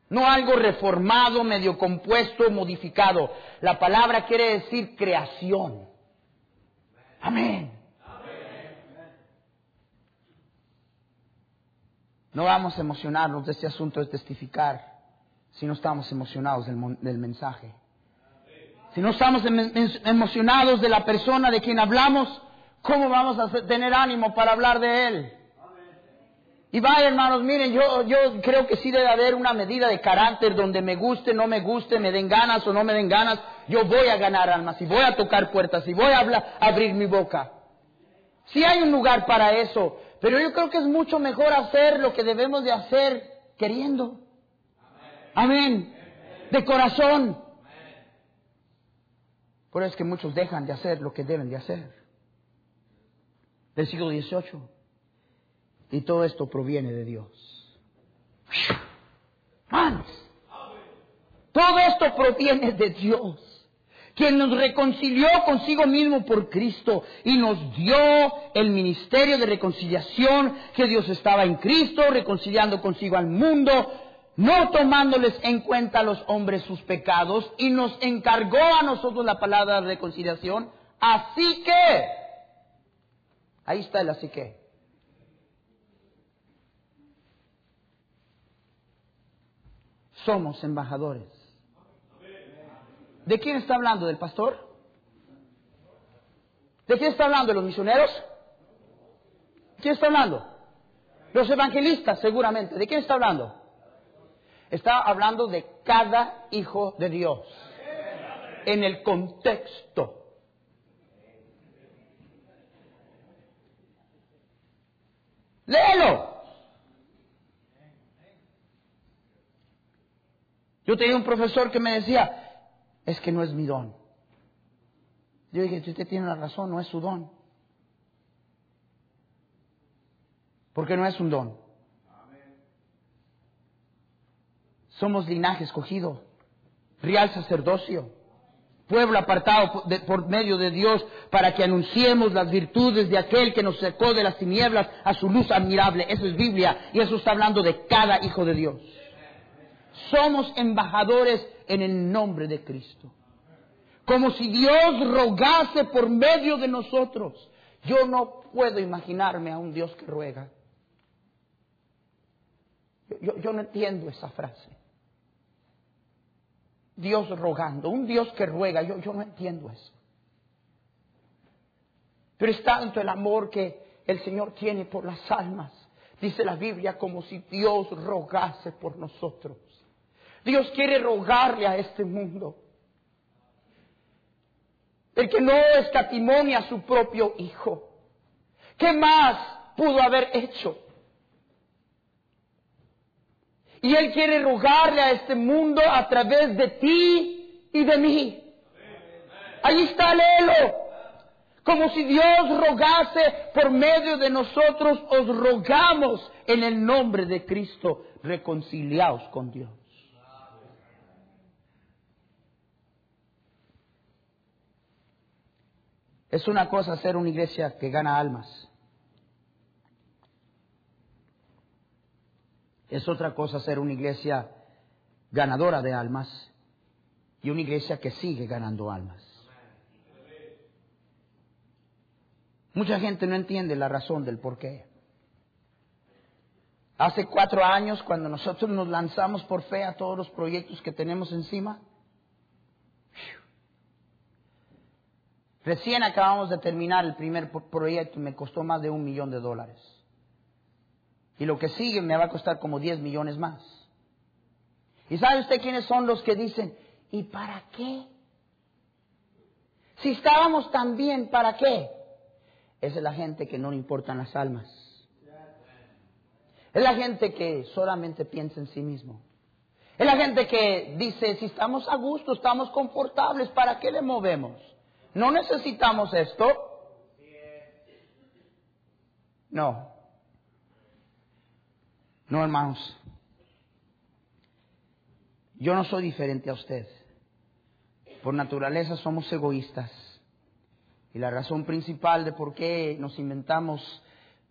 No algo reformado, medio compuesto, modificado. La palabra quiere decir creación. Amén. No vamos a emocionarnos de este asunto de testificar si no estamos emocionados del, mensaje. Si no estamos emocionados de la persona de quien hablamos, ¿cómo vamos a tener ánimo para hablar de él? Y vaya, hermanos, miren, yo, creo que sí debe haber una medida de carácter donde me guste, no me guste, me den ganas o no me den ganas. Yo voy a ganar almas y voy a tocar puertas y voy a abrir mi boca. Sí hay un lugar para eso, pero yo creo que es mucho mejor hacer lo que debemos de hacer queriendo. Amén. De corazón. Por eso es que muchos dejan de hacer lo que deben de hacer. Siglo XVIII. Y todo esto proviene de Dios. Manos. Todo esto proviene de Dios, quien nos reconcilió consigo mismo por Cristo y nos dio el ministerio de reconciliación, que Dios estaba en Cristo, reconciliando consigo al mundo, no tomándoles en cuenta a los hombres sus pecados, y nos encargó a nosotros la palabra de reconciliación. Así que, ahí está el así que. somos embajadores. ¿De quién está hablando? ¿Del pastor? ¿De quién está hablando? ¿De los misioneros? ¿Quién está hablando? Los evangelistas, seguramente. ¿De quién está hablando? Está hablando de cada hijo de Dios. En el contexto. Léelo. Yo tenía un profesor que me decía, es que no es mi don. Yo dije, usted tiene la razón, no es su don. Porque no es un don. Somos linaje escogido, real sacerdocio, pueblo apartado por medio de Dios para que anunciemos las virtudes de aquel que nos sacó de las tinieblas a su luz admirable. Eso es Biblia y eso está hablando de cada hijo de Dios somos embajadores en el nombre de Cristo. Como si Dios rogase por medio de nosotros. Yo no puedo imaginarme a un Dios que ruega. Yo, no entiendo esa frase. Dios rogando, un Dios que ruega, yo, yo no entiendo eso. Pero es tanto el amor que el Señor tiene por las almas, dice la Biblia, como si Dios rogase por nosotros. Dios quiere rogarle a este mundo. El que no escatimonia a su propio hijo. ¿Qué más pudo haber hecho? Y Él quiere rogarle a este mundo a través de ti y de mí. Ahí está, léelo. Como si Dios rogase por medio de nosotros, os rogamos en el nombre de Cristo, reconciliaos con Dios. Es una cosa ser una iglesia que gana almas. Es otra cosa ser una iglesia ganadora de almas y una iglesia que sigue ganando almas. Mucha gente no entiende la razón del por qué. Hace cuatro años, cuando nosotros nos lanzamos por fe a todos los proyectos que tenemos encima, Recién acabamos de terminar el primer proyecto y me costó más de un millón de dólares. Y lo que sigue me va a costar como 10 millones más. ¿Y sabe usted quiénes son los que dicen, ¿y para qué? Si estábamos tan bien, ¿para qué? Es la gente que no le importan las almas. Es la gente que solamente piensa en sí mismo. Es la gente que dice, si estamos a gusto, estamos confortables, ¿para qué le movemos? ¿No necesitamos esto? No. No, hermanos. Yo no soy diferente a usted. Por naturaleza somos egoístas. Y la razón principal de por qué nos inventamos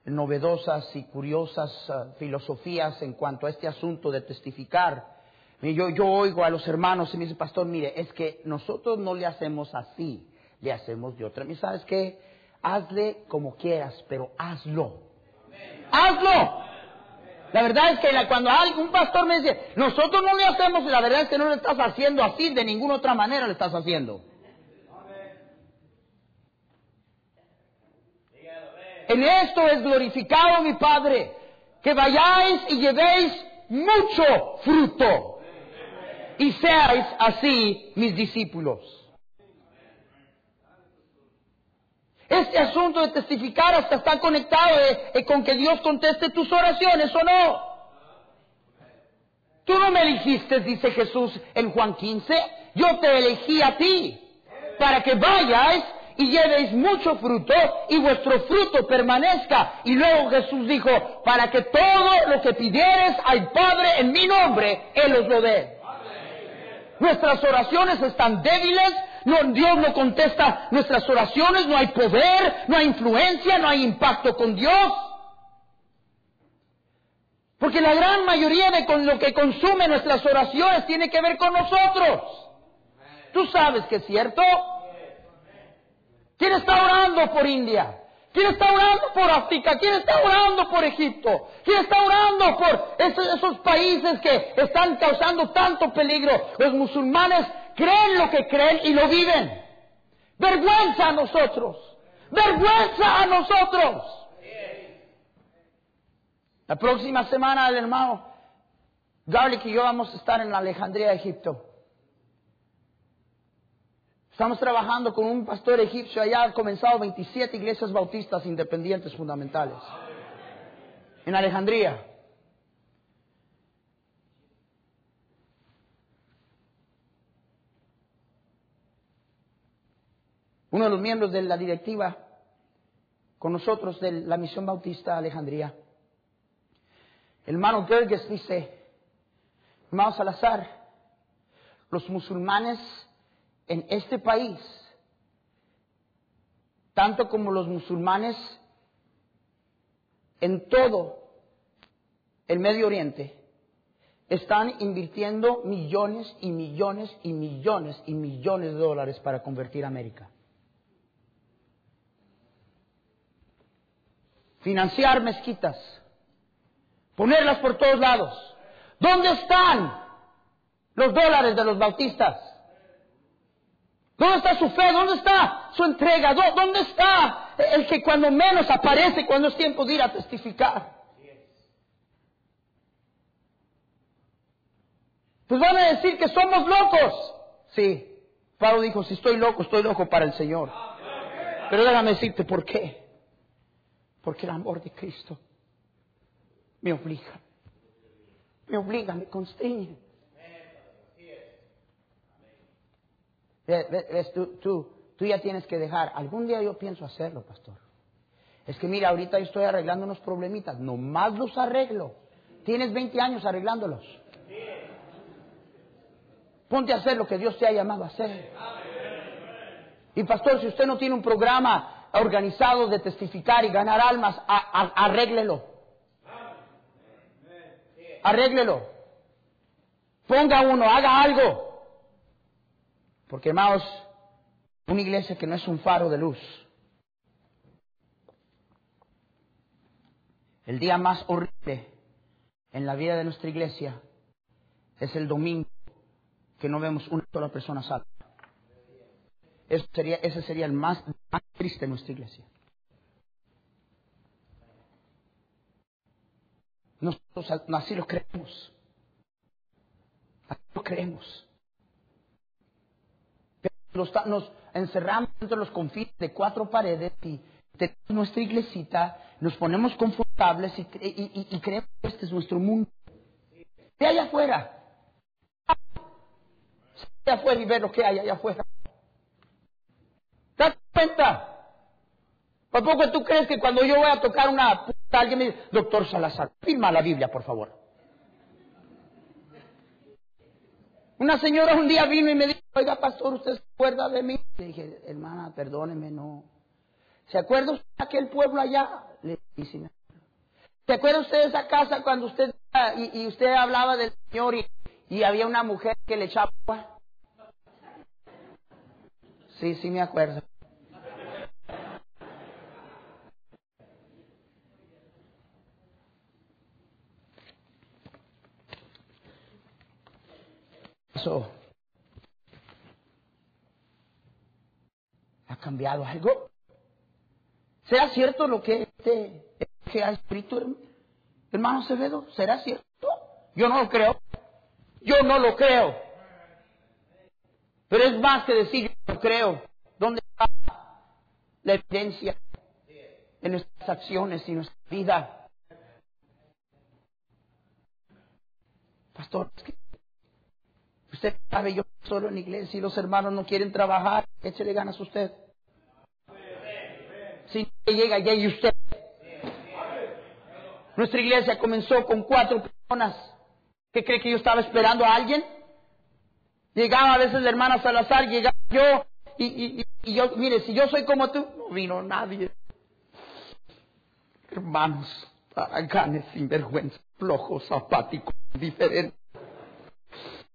novedosas y curiosas uh, filosofías en cuanto a este asunto de testificar. Yo, yo oigo a los hermanos y me dice, pastor, mire, es que nosotros no le hacemos así, le hacemos de otra. ¿Y sabes qué? Hazle como quieras, pero hazlo. ¡Hazlo! La verdad es que cuando algún pastor me dice, nosotros no le hacemos, la verdad es que no lo estás haciendo así, de ninguna otra manera lo estás haciendo. En esto es glorificado mi Padre, que vayáis y llevéis mucho fruto y seáis así mis discípulos. Este asunto de testificar hasta está conectado con que Dios conteste tus oraciones o no. Tú no me elegiste, dice Jesús en Juan 15, yo te elegí a ti para que vayas y llevéis mucho fruto y vuestro fruto permanezca. Y luego Jesús dijo, para que todo lo que pidieres al Padre en mi nombre, Él os lo dé. Nuestras oraciones están débiles, no, Dios no contesta nuestras oraciones, no hay poder, no hay influencia, no hay impacto con Dios. Porque la gran mayoría de con lo que consume nuestras oraciones tiene que ver con nosotros. Tú sabes que es cierto. ¿Quién está orando por India? ¿Quién está orando por África? ¿Quién está orando por Egipto? ¿Quién está orando por esos, países que están causando tanto peligro? Los musulmanes creen lo que creen y lo viven. Vergüenza a nosotros. Vergüenza a nosotros. La próxima semana el hermano Garlic y yo vamos a estar en la Alejandría, Egipto. Estamos trabajando con un pastor egipcio allá, ha comenzado 27 iglesias bautistas independientes fundamentales. En Alejandría. Uno de los miembros de la directiva con nosotros de la misión bautista Alejandría, el hermano Gerges dice, hermano Salazar, los musulmanes en este país, tanto como los musulmanes en todo el Medio Oriente, están invirtiendo millones y millones y millones y millones de dólares para convertir a América. Financiar mezquitas, ponerlas por todos lados. ¿Dónde están los dólares de los bautistas? ¿Dónde está su fe? ¿Dónde está su entrega? ¿Dónde está el que cuando menos aparece cuando es tiempo de ir a testificar? Pues van a decir que somos locos. Sí. Pablo dijo, si estoy loco, estoy loco para el Señor. Pero déjame decirte por qué. Porque el amor de Cristo me obliga. Me obliga, me constriñe. Ves, tú, tú, tú ya tienes que dejar. Algún día yo pienso hacerlo, pastor. Es que mira, ahorita yo estoy arreglando unos problemitas. Nomás los arreglo. Tienes 20 años arreglándolos. Ponte a hacer lo que Dios te ha llamado a hacer. Y pastor, si usted no tiene un programa organizado de testificar y ganar almas, arréglelo. Arréglelo. Ponga uno, haga algo. Porque, hermanos, una iglesia que no es un faro de luz. El día más horrible en la vida de nuestra iglesia es el domingo que no vemos una sola persona salva. Ese sería, ese sería el más, más triste de nuestra iglesia. Nosotros así lo creemos. Así lo creemos nos encerramos entre los confines de cuatro paredes y tenemos nuestra iglesita, nos ponemos confortables y, creemos que este es nuestro mundo. De allá afuera. allá afuera y ver lo que hay allá afuera. ¿Te das cuenta? ¿Por poco tú crees que cuando yo voy a tocar una puta, alguien me dice, doctor Salazar, firma la Biblia, por favor? Una señora un día vino y me dijo, oiga, pastor, ¿usted se acuerda de mí? Le dije, hermana, perdóneme, no. ¿Se acuerda usted de aquel pueblo allá? Le dije, ¿Se acuerda usted de esa casa cuando usted y, usted hablaba del Señor y, y, había una mujer que le echaba agua? Sí, sí me acuerdo. Eso ha cambiado algo. ¿Será cierto lo que este que ha escrito hermano Acevedo? ¿Será cierto? Yo no lo creo. Yo no lo creo. Pero es más que decir yo lo creo. ¿Dónde está la evidencia en nuestras acciones y nuestra vida? Pastor, usted sabe, yo solo en la iglesia y los hermanos no quieren trabajar, échele ganas a usted. Si llega ya y usted nuestra iglesia comenzó con cuatro personas. ¿Qué cree que yo estaba esperando a alguien? Llegaba a veces la hermana Salazar, llegaba yo, y, yo, mire, si yo soy como tú, no vino nadie. Hermanos, sin sinvergüenza, flojos, apáticos, diferentes.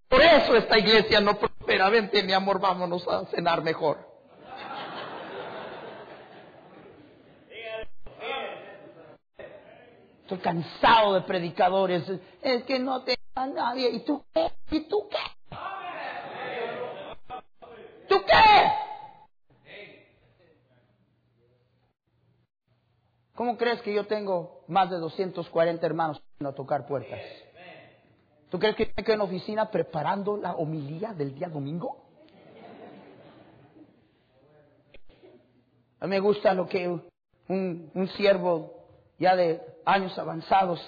Por eso esta iglesia no prospera. Vente, mi amor, vámonos a cenar mejor. Estoy cansado de predicadores. Es que no te da nadie. ¿Y tú qué? ¿Y tú qué? ¿Tú qué? ¿Cómo crees que yo tengo más de 240 hermanos a tocar puertas? ¿Tú crees que me en oficina preparando la homilía del día domingo? A mí me gusta lo que un, un siervo ya de años avanzados,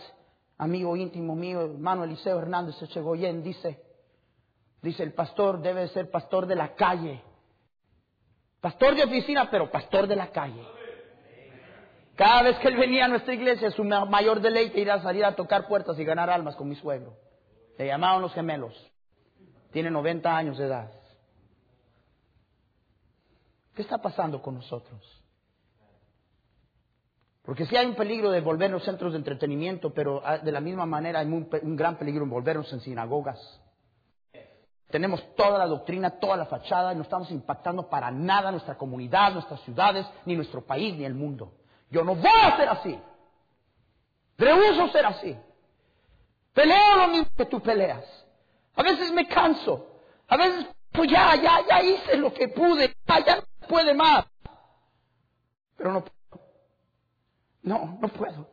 amigo íntimo mío, hermano Eliseo Hernández Echegoyen, dice, dice, el pastor debe ser pastor de la calle. Pastor de oficina, pero pastor de la calle. Cada vez que él venía a nuestra iglesia, su mayor deleite era salir a tocar puertas y ganar almas con mi suegro. Le llamaban los gemelos. Tiene 90 años de edad. ¿Qué está pasando con nosotros? Porque sí hay un peligro de volvernos centros de entretenimiento, pero ah, de la misma manera hay un, gran peligro en volvernos en sinagogas. Tenemos toda la doctrina, toda la fachada y no estamos impactando para nada nuestra comunidad, nuestras ciudades, ni nuestro país, ni el mundo. Yo no voy a ser así. Rehuso ser así. Peleo lo mismo que tú peleas. A veces me canso. A veces, pues ya, ya, ya hice lo que pude. Ya, no puede más. Pero no no, no puedo.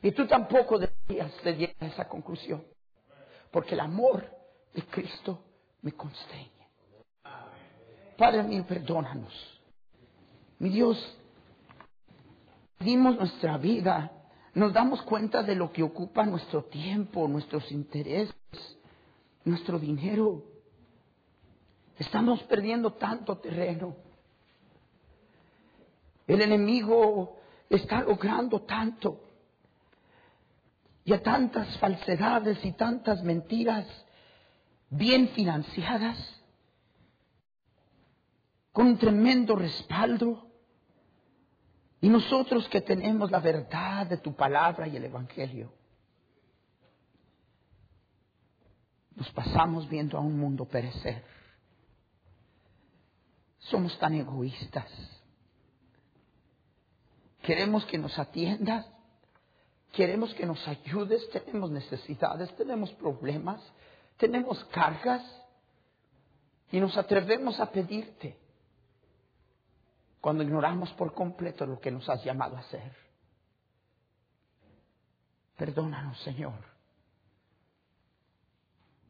Y tú tampoco deberías de llegar a esa conclusión. Porque el amor de Cristo me constreñe. Padre mío, perdónanos. Mi Dios, dimos nuestra vida, nos damos cuenta de lo que ocupa nuestro tiempo, nuestros intereses, nuestro dinero. Estamos perdiendo tanto terreno. El enemigo está logrando tanto. Y a tantas falsedades y tantas mentiras bien financiadas, con un tremendo respaldo. Y nosotros que tenemos la verdad de tu palabra y el Evangelio, nos pasamos viendo a un mundo perecer. Somos tan egoístas. Queremos que nos atiendas. Queremos que nos ayudes. Tenemos necesidades, tenemos problemas, tenemos cargas. Y nos atrevemos a pedirte cuando ignoramos por completo lo que nos has llamado a hacer. Perdónanos, Señor.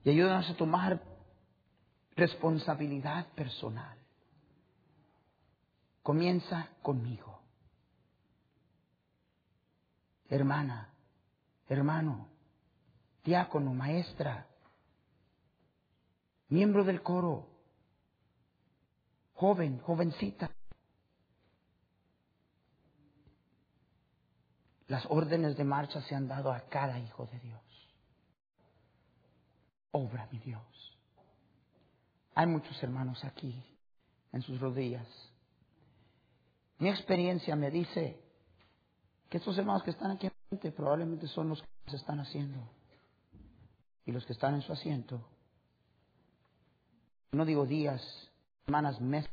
Y ayúdanos a tomar responsabilidad personal. Comienza conmigo hermana, hermano, diácono, maestra, miembro del coro, joven, jovencita. Las órdenes de marcha se han dado a cada hijo de Dios. Obra, mi Dios. Hay muchos hermanos aquí, en sus rodillas. Mi experiencia me dice que estos hermanos que están aquí enfrente probablemente son los que se están haciendo. Y los que están en su asiento. No digo días, semanas, meses,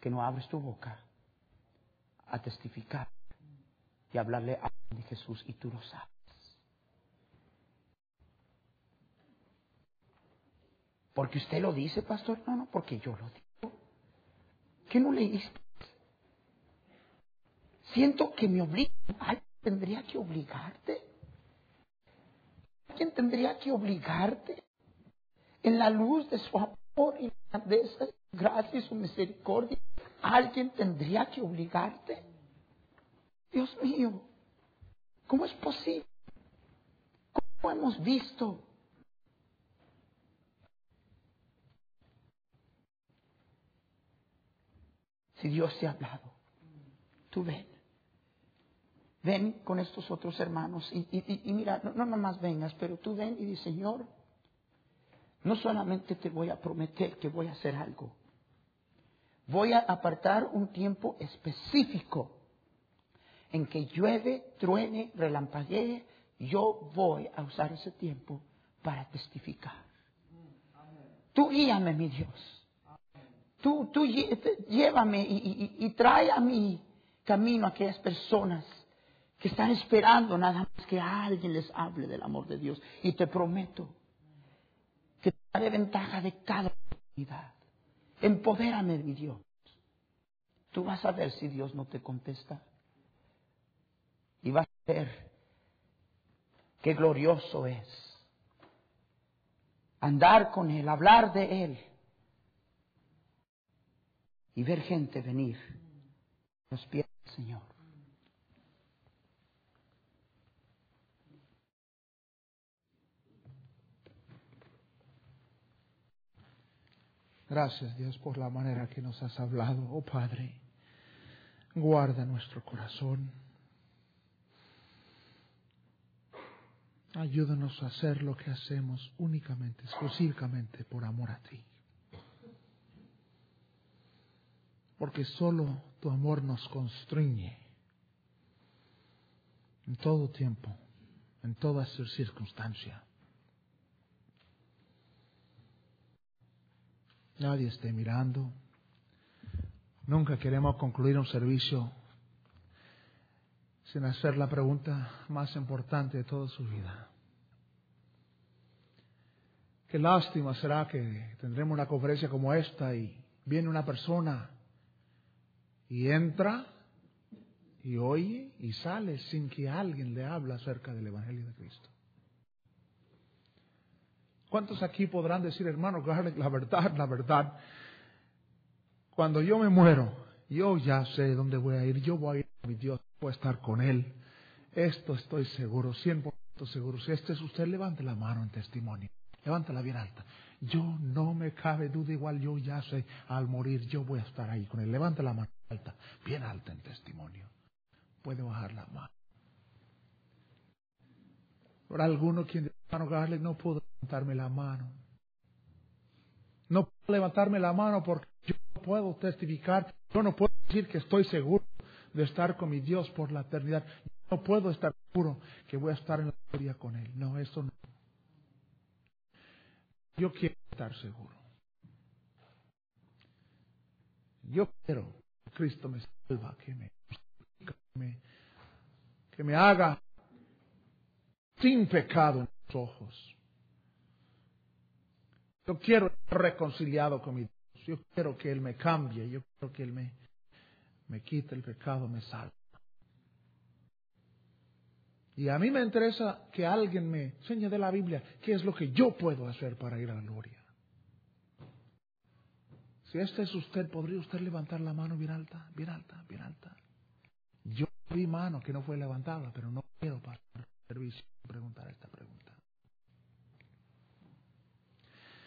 que no abres tu boca a testificar y hablarle a de Jesús y tú lo sabes. Porque usted lo dice, pastor. No, no, porque yo lo digo. ¿Qué no leíste? Siento que me obliga. ¿Alguien tendría que obligarte? ¿Alguien tendría que obligarte? En la luz de su amor y grandeza, gracia y su misericordia, ¿alguien tendría que obligarte? Dios mío, ¿cómo es posible? ¿Cómo hemos visto si Dios te ha hablado. Tú ven. Ven con estos otros hermanos y, mira, no, no nomás vengas, pero tú ven y di, Señor, no solamente te voy a prometer que voy a hacer algo, voy a apartar un tiempo específico en que llueve, truene, relampaguee, yo voy a usar ese tiempo para testificar. Tú guíame, mi Dios tú, tú llévame y, y, trae a mi camino a aquellas personas que están esperando nada más que alguien les hable del amor de Dios. Y te prometo que te daré ventaja de cada oportunidad. Empodérame, mi Dios. Tú vas a ver si Dios no te contesta. Y vas a ver qué glorioso es andar con Él, hablar de Él y ver gente venir los pies del Señor. Gracias Dios por la manera que nos has hablado, oh Padre. Guarda nuestro corazón. Ayúdanos a hacer lo que hacemos únicamente, exclusivamente por amor a ti. porque solo tu amor nos constriñe en todo tiempo, en toda circunstancia. Nadie esté mirando. Nunca queremos concluir un servicio sin hacer la pregunta más importante de toda su vida. Qué lástima será que tendremos una conferencia como esta y viene una persona y entra y oye y sale sin que alguien le hable acerca del Evangelio de Cristo. ¿Cuántos aquí podrán decir, hermano la verdad, la verdad? Cuando yo me muero, yo ya sé dónde voy a ir, yo voy a ir mi Dios, a estar con Él. Esto estoy seguro, 100% seguro. Si este es usted, levante la mano en testimonio. Levántala bien alta. Yo no me cabe duda, igual yo ya sé, al morir yo voy a estar ahí con Él. Levante la mano alta, bien alta en testimonio. Puede bajar la mano. Por alguno quien hermano Garle no puedo levantarme la mano. No puedo levantarme la mano porque yo no puedo testificar, yo no puedo decir que estoy seguro de estar con mi Dios por la eternidad. No puedo estar seguro que voy a estar en la gloria con Él. No, eso no. Yo quiero estar seguro. Yo quiero Cristo me salva, que me, que me, haga sin pecado en los ojos. Yo quiero estar reconciliado con mi Dios. Yo quiero que Él me cambie. Yo quiero que Él me, me quite el pecado, me salve. Y a mí me interesa que alguien me enseñe de la Biblia qué es lo que yo puedo hacer para ir a la gloria. Si este es usted, ¿podría usted levantar la mano bien alta, bien alta, bien alta? Yo vi mano que no fue levantada, pero no quiero pasar servicio preguntar esta pregunta.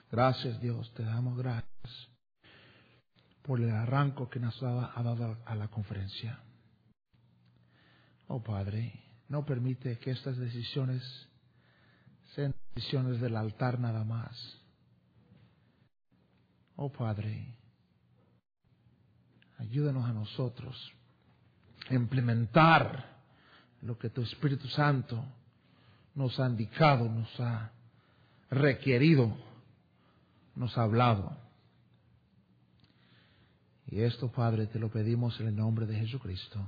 Gracias Dios, te damos gracias por el arranco que nos ha dado a la conferencia. Oh Padre, no permite que estas decisiones sean decisiones del altar nada más Oh Padre, ayúdanos a nosotros a implementar lo que tu Espíritu Santo nos ha indicado, nos ha requerido, nos ha hablado. Y esto, Padre, te lo pedimos en el nombre de Jesucristo.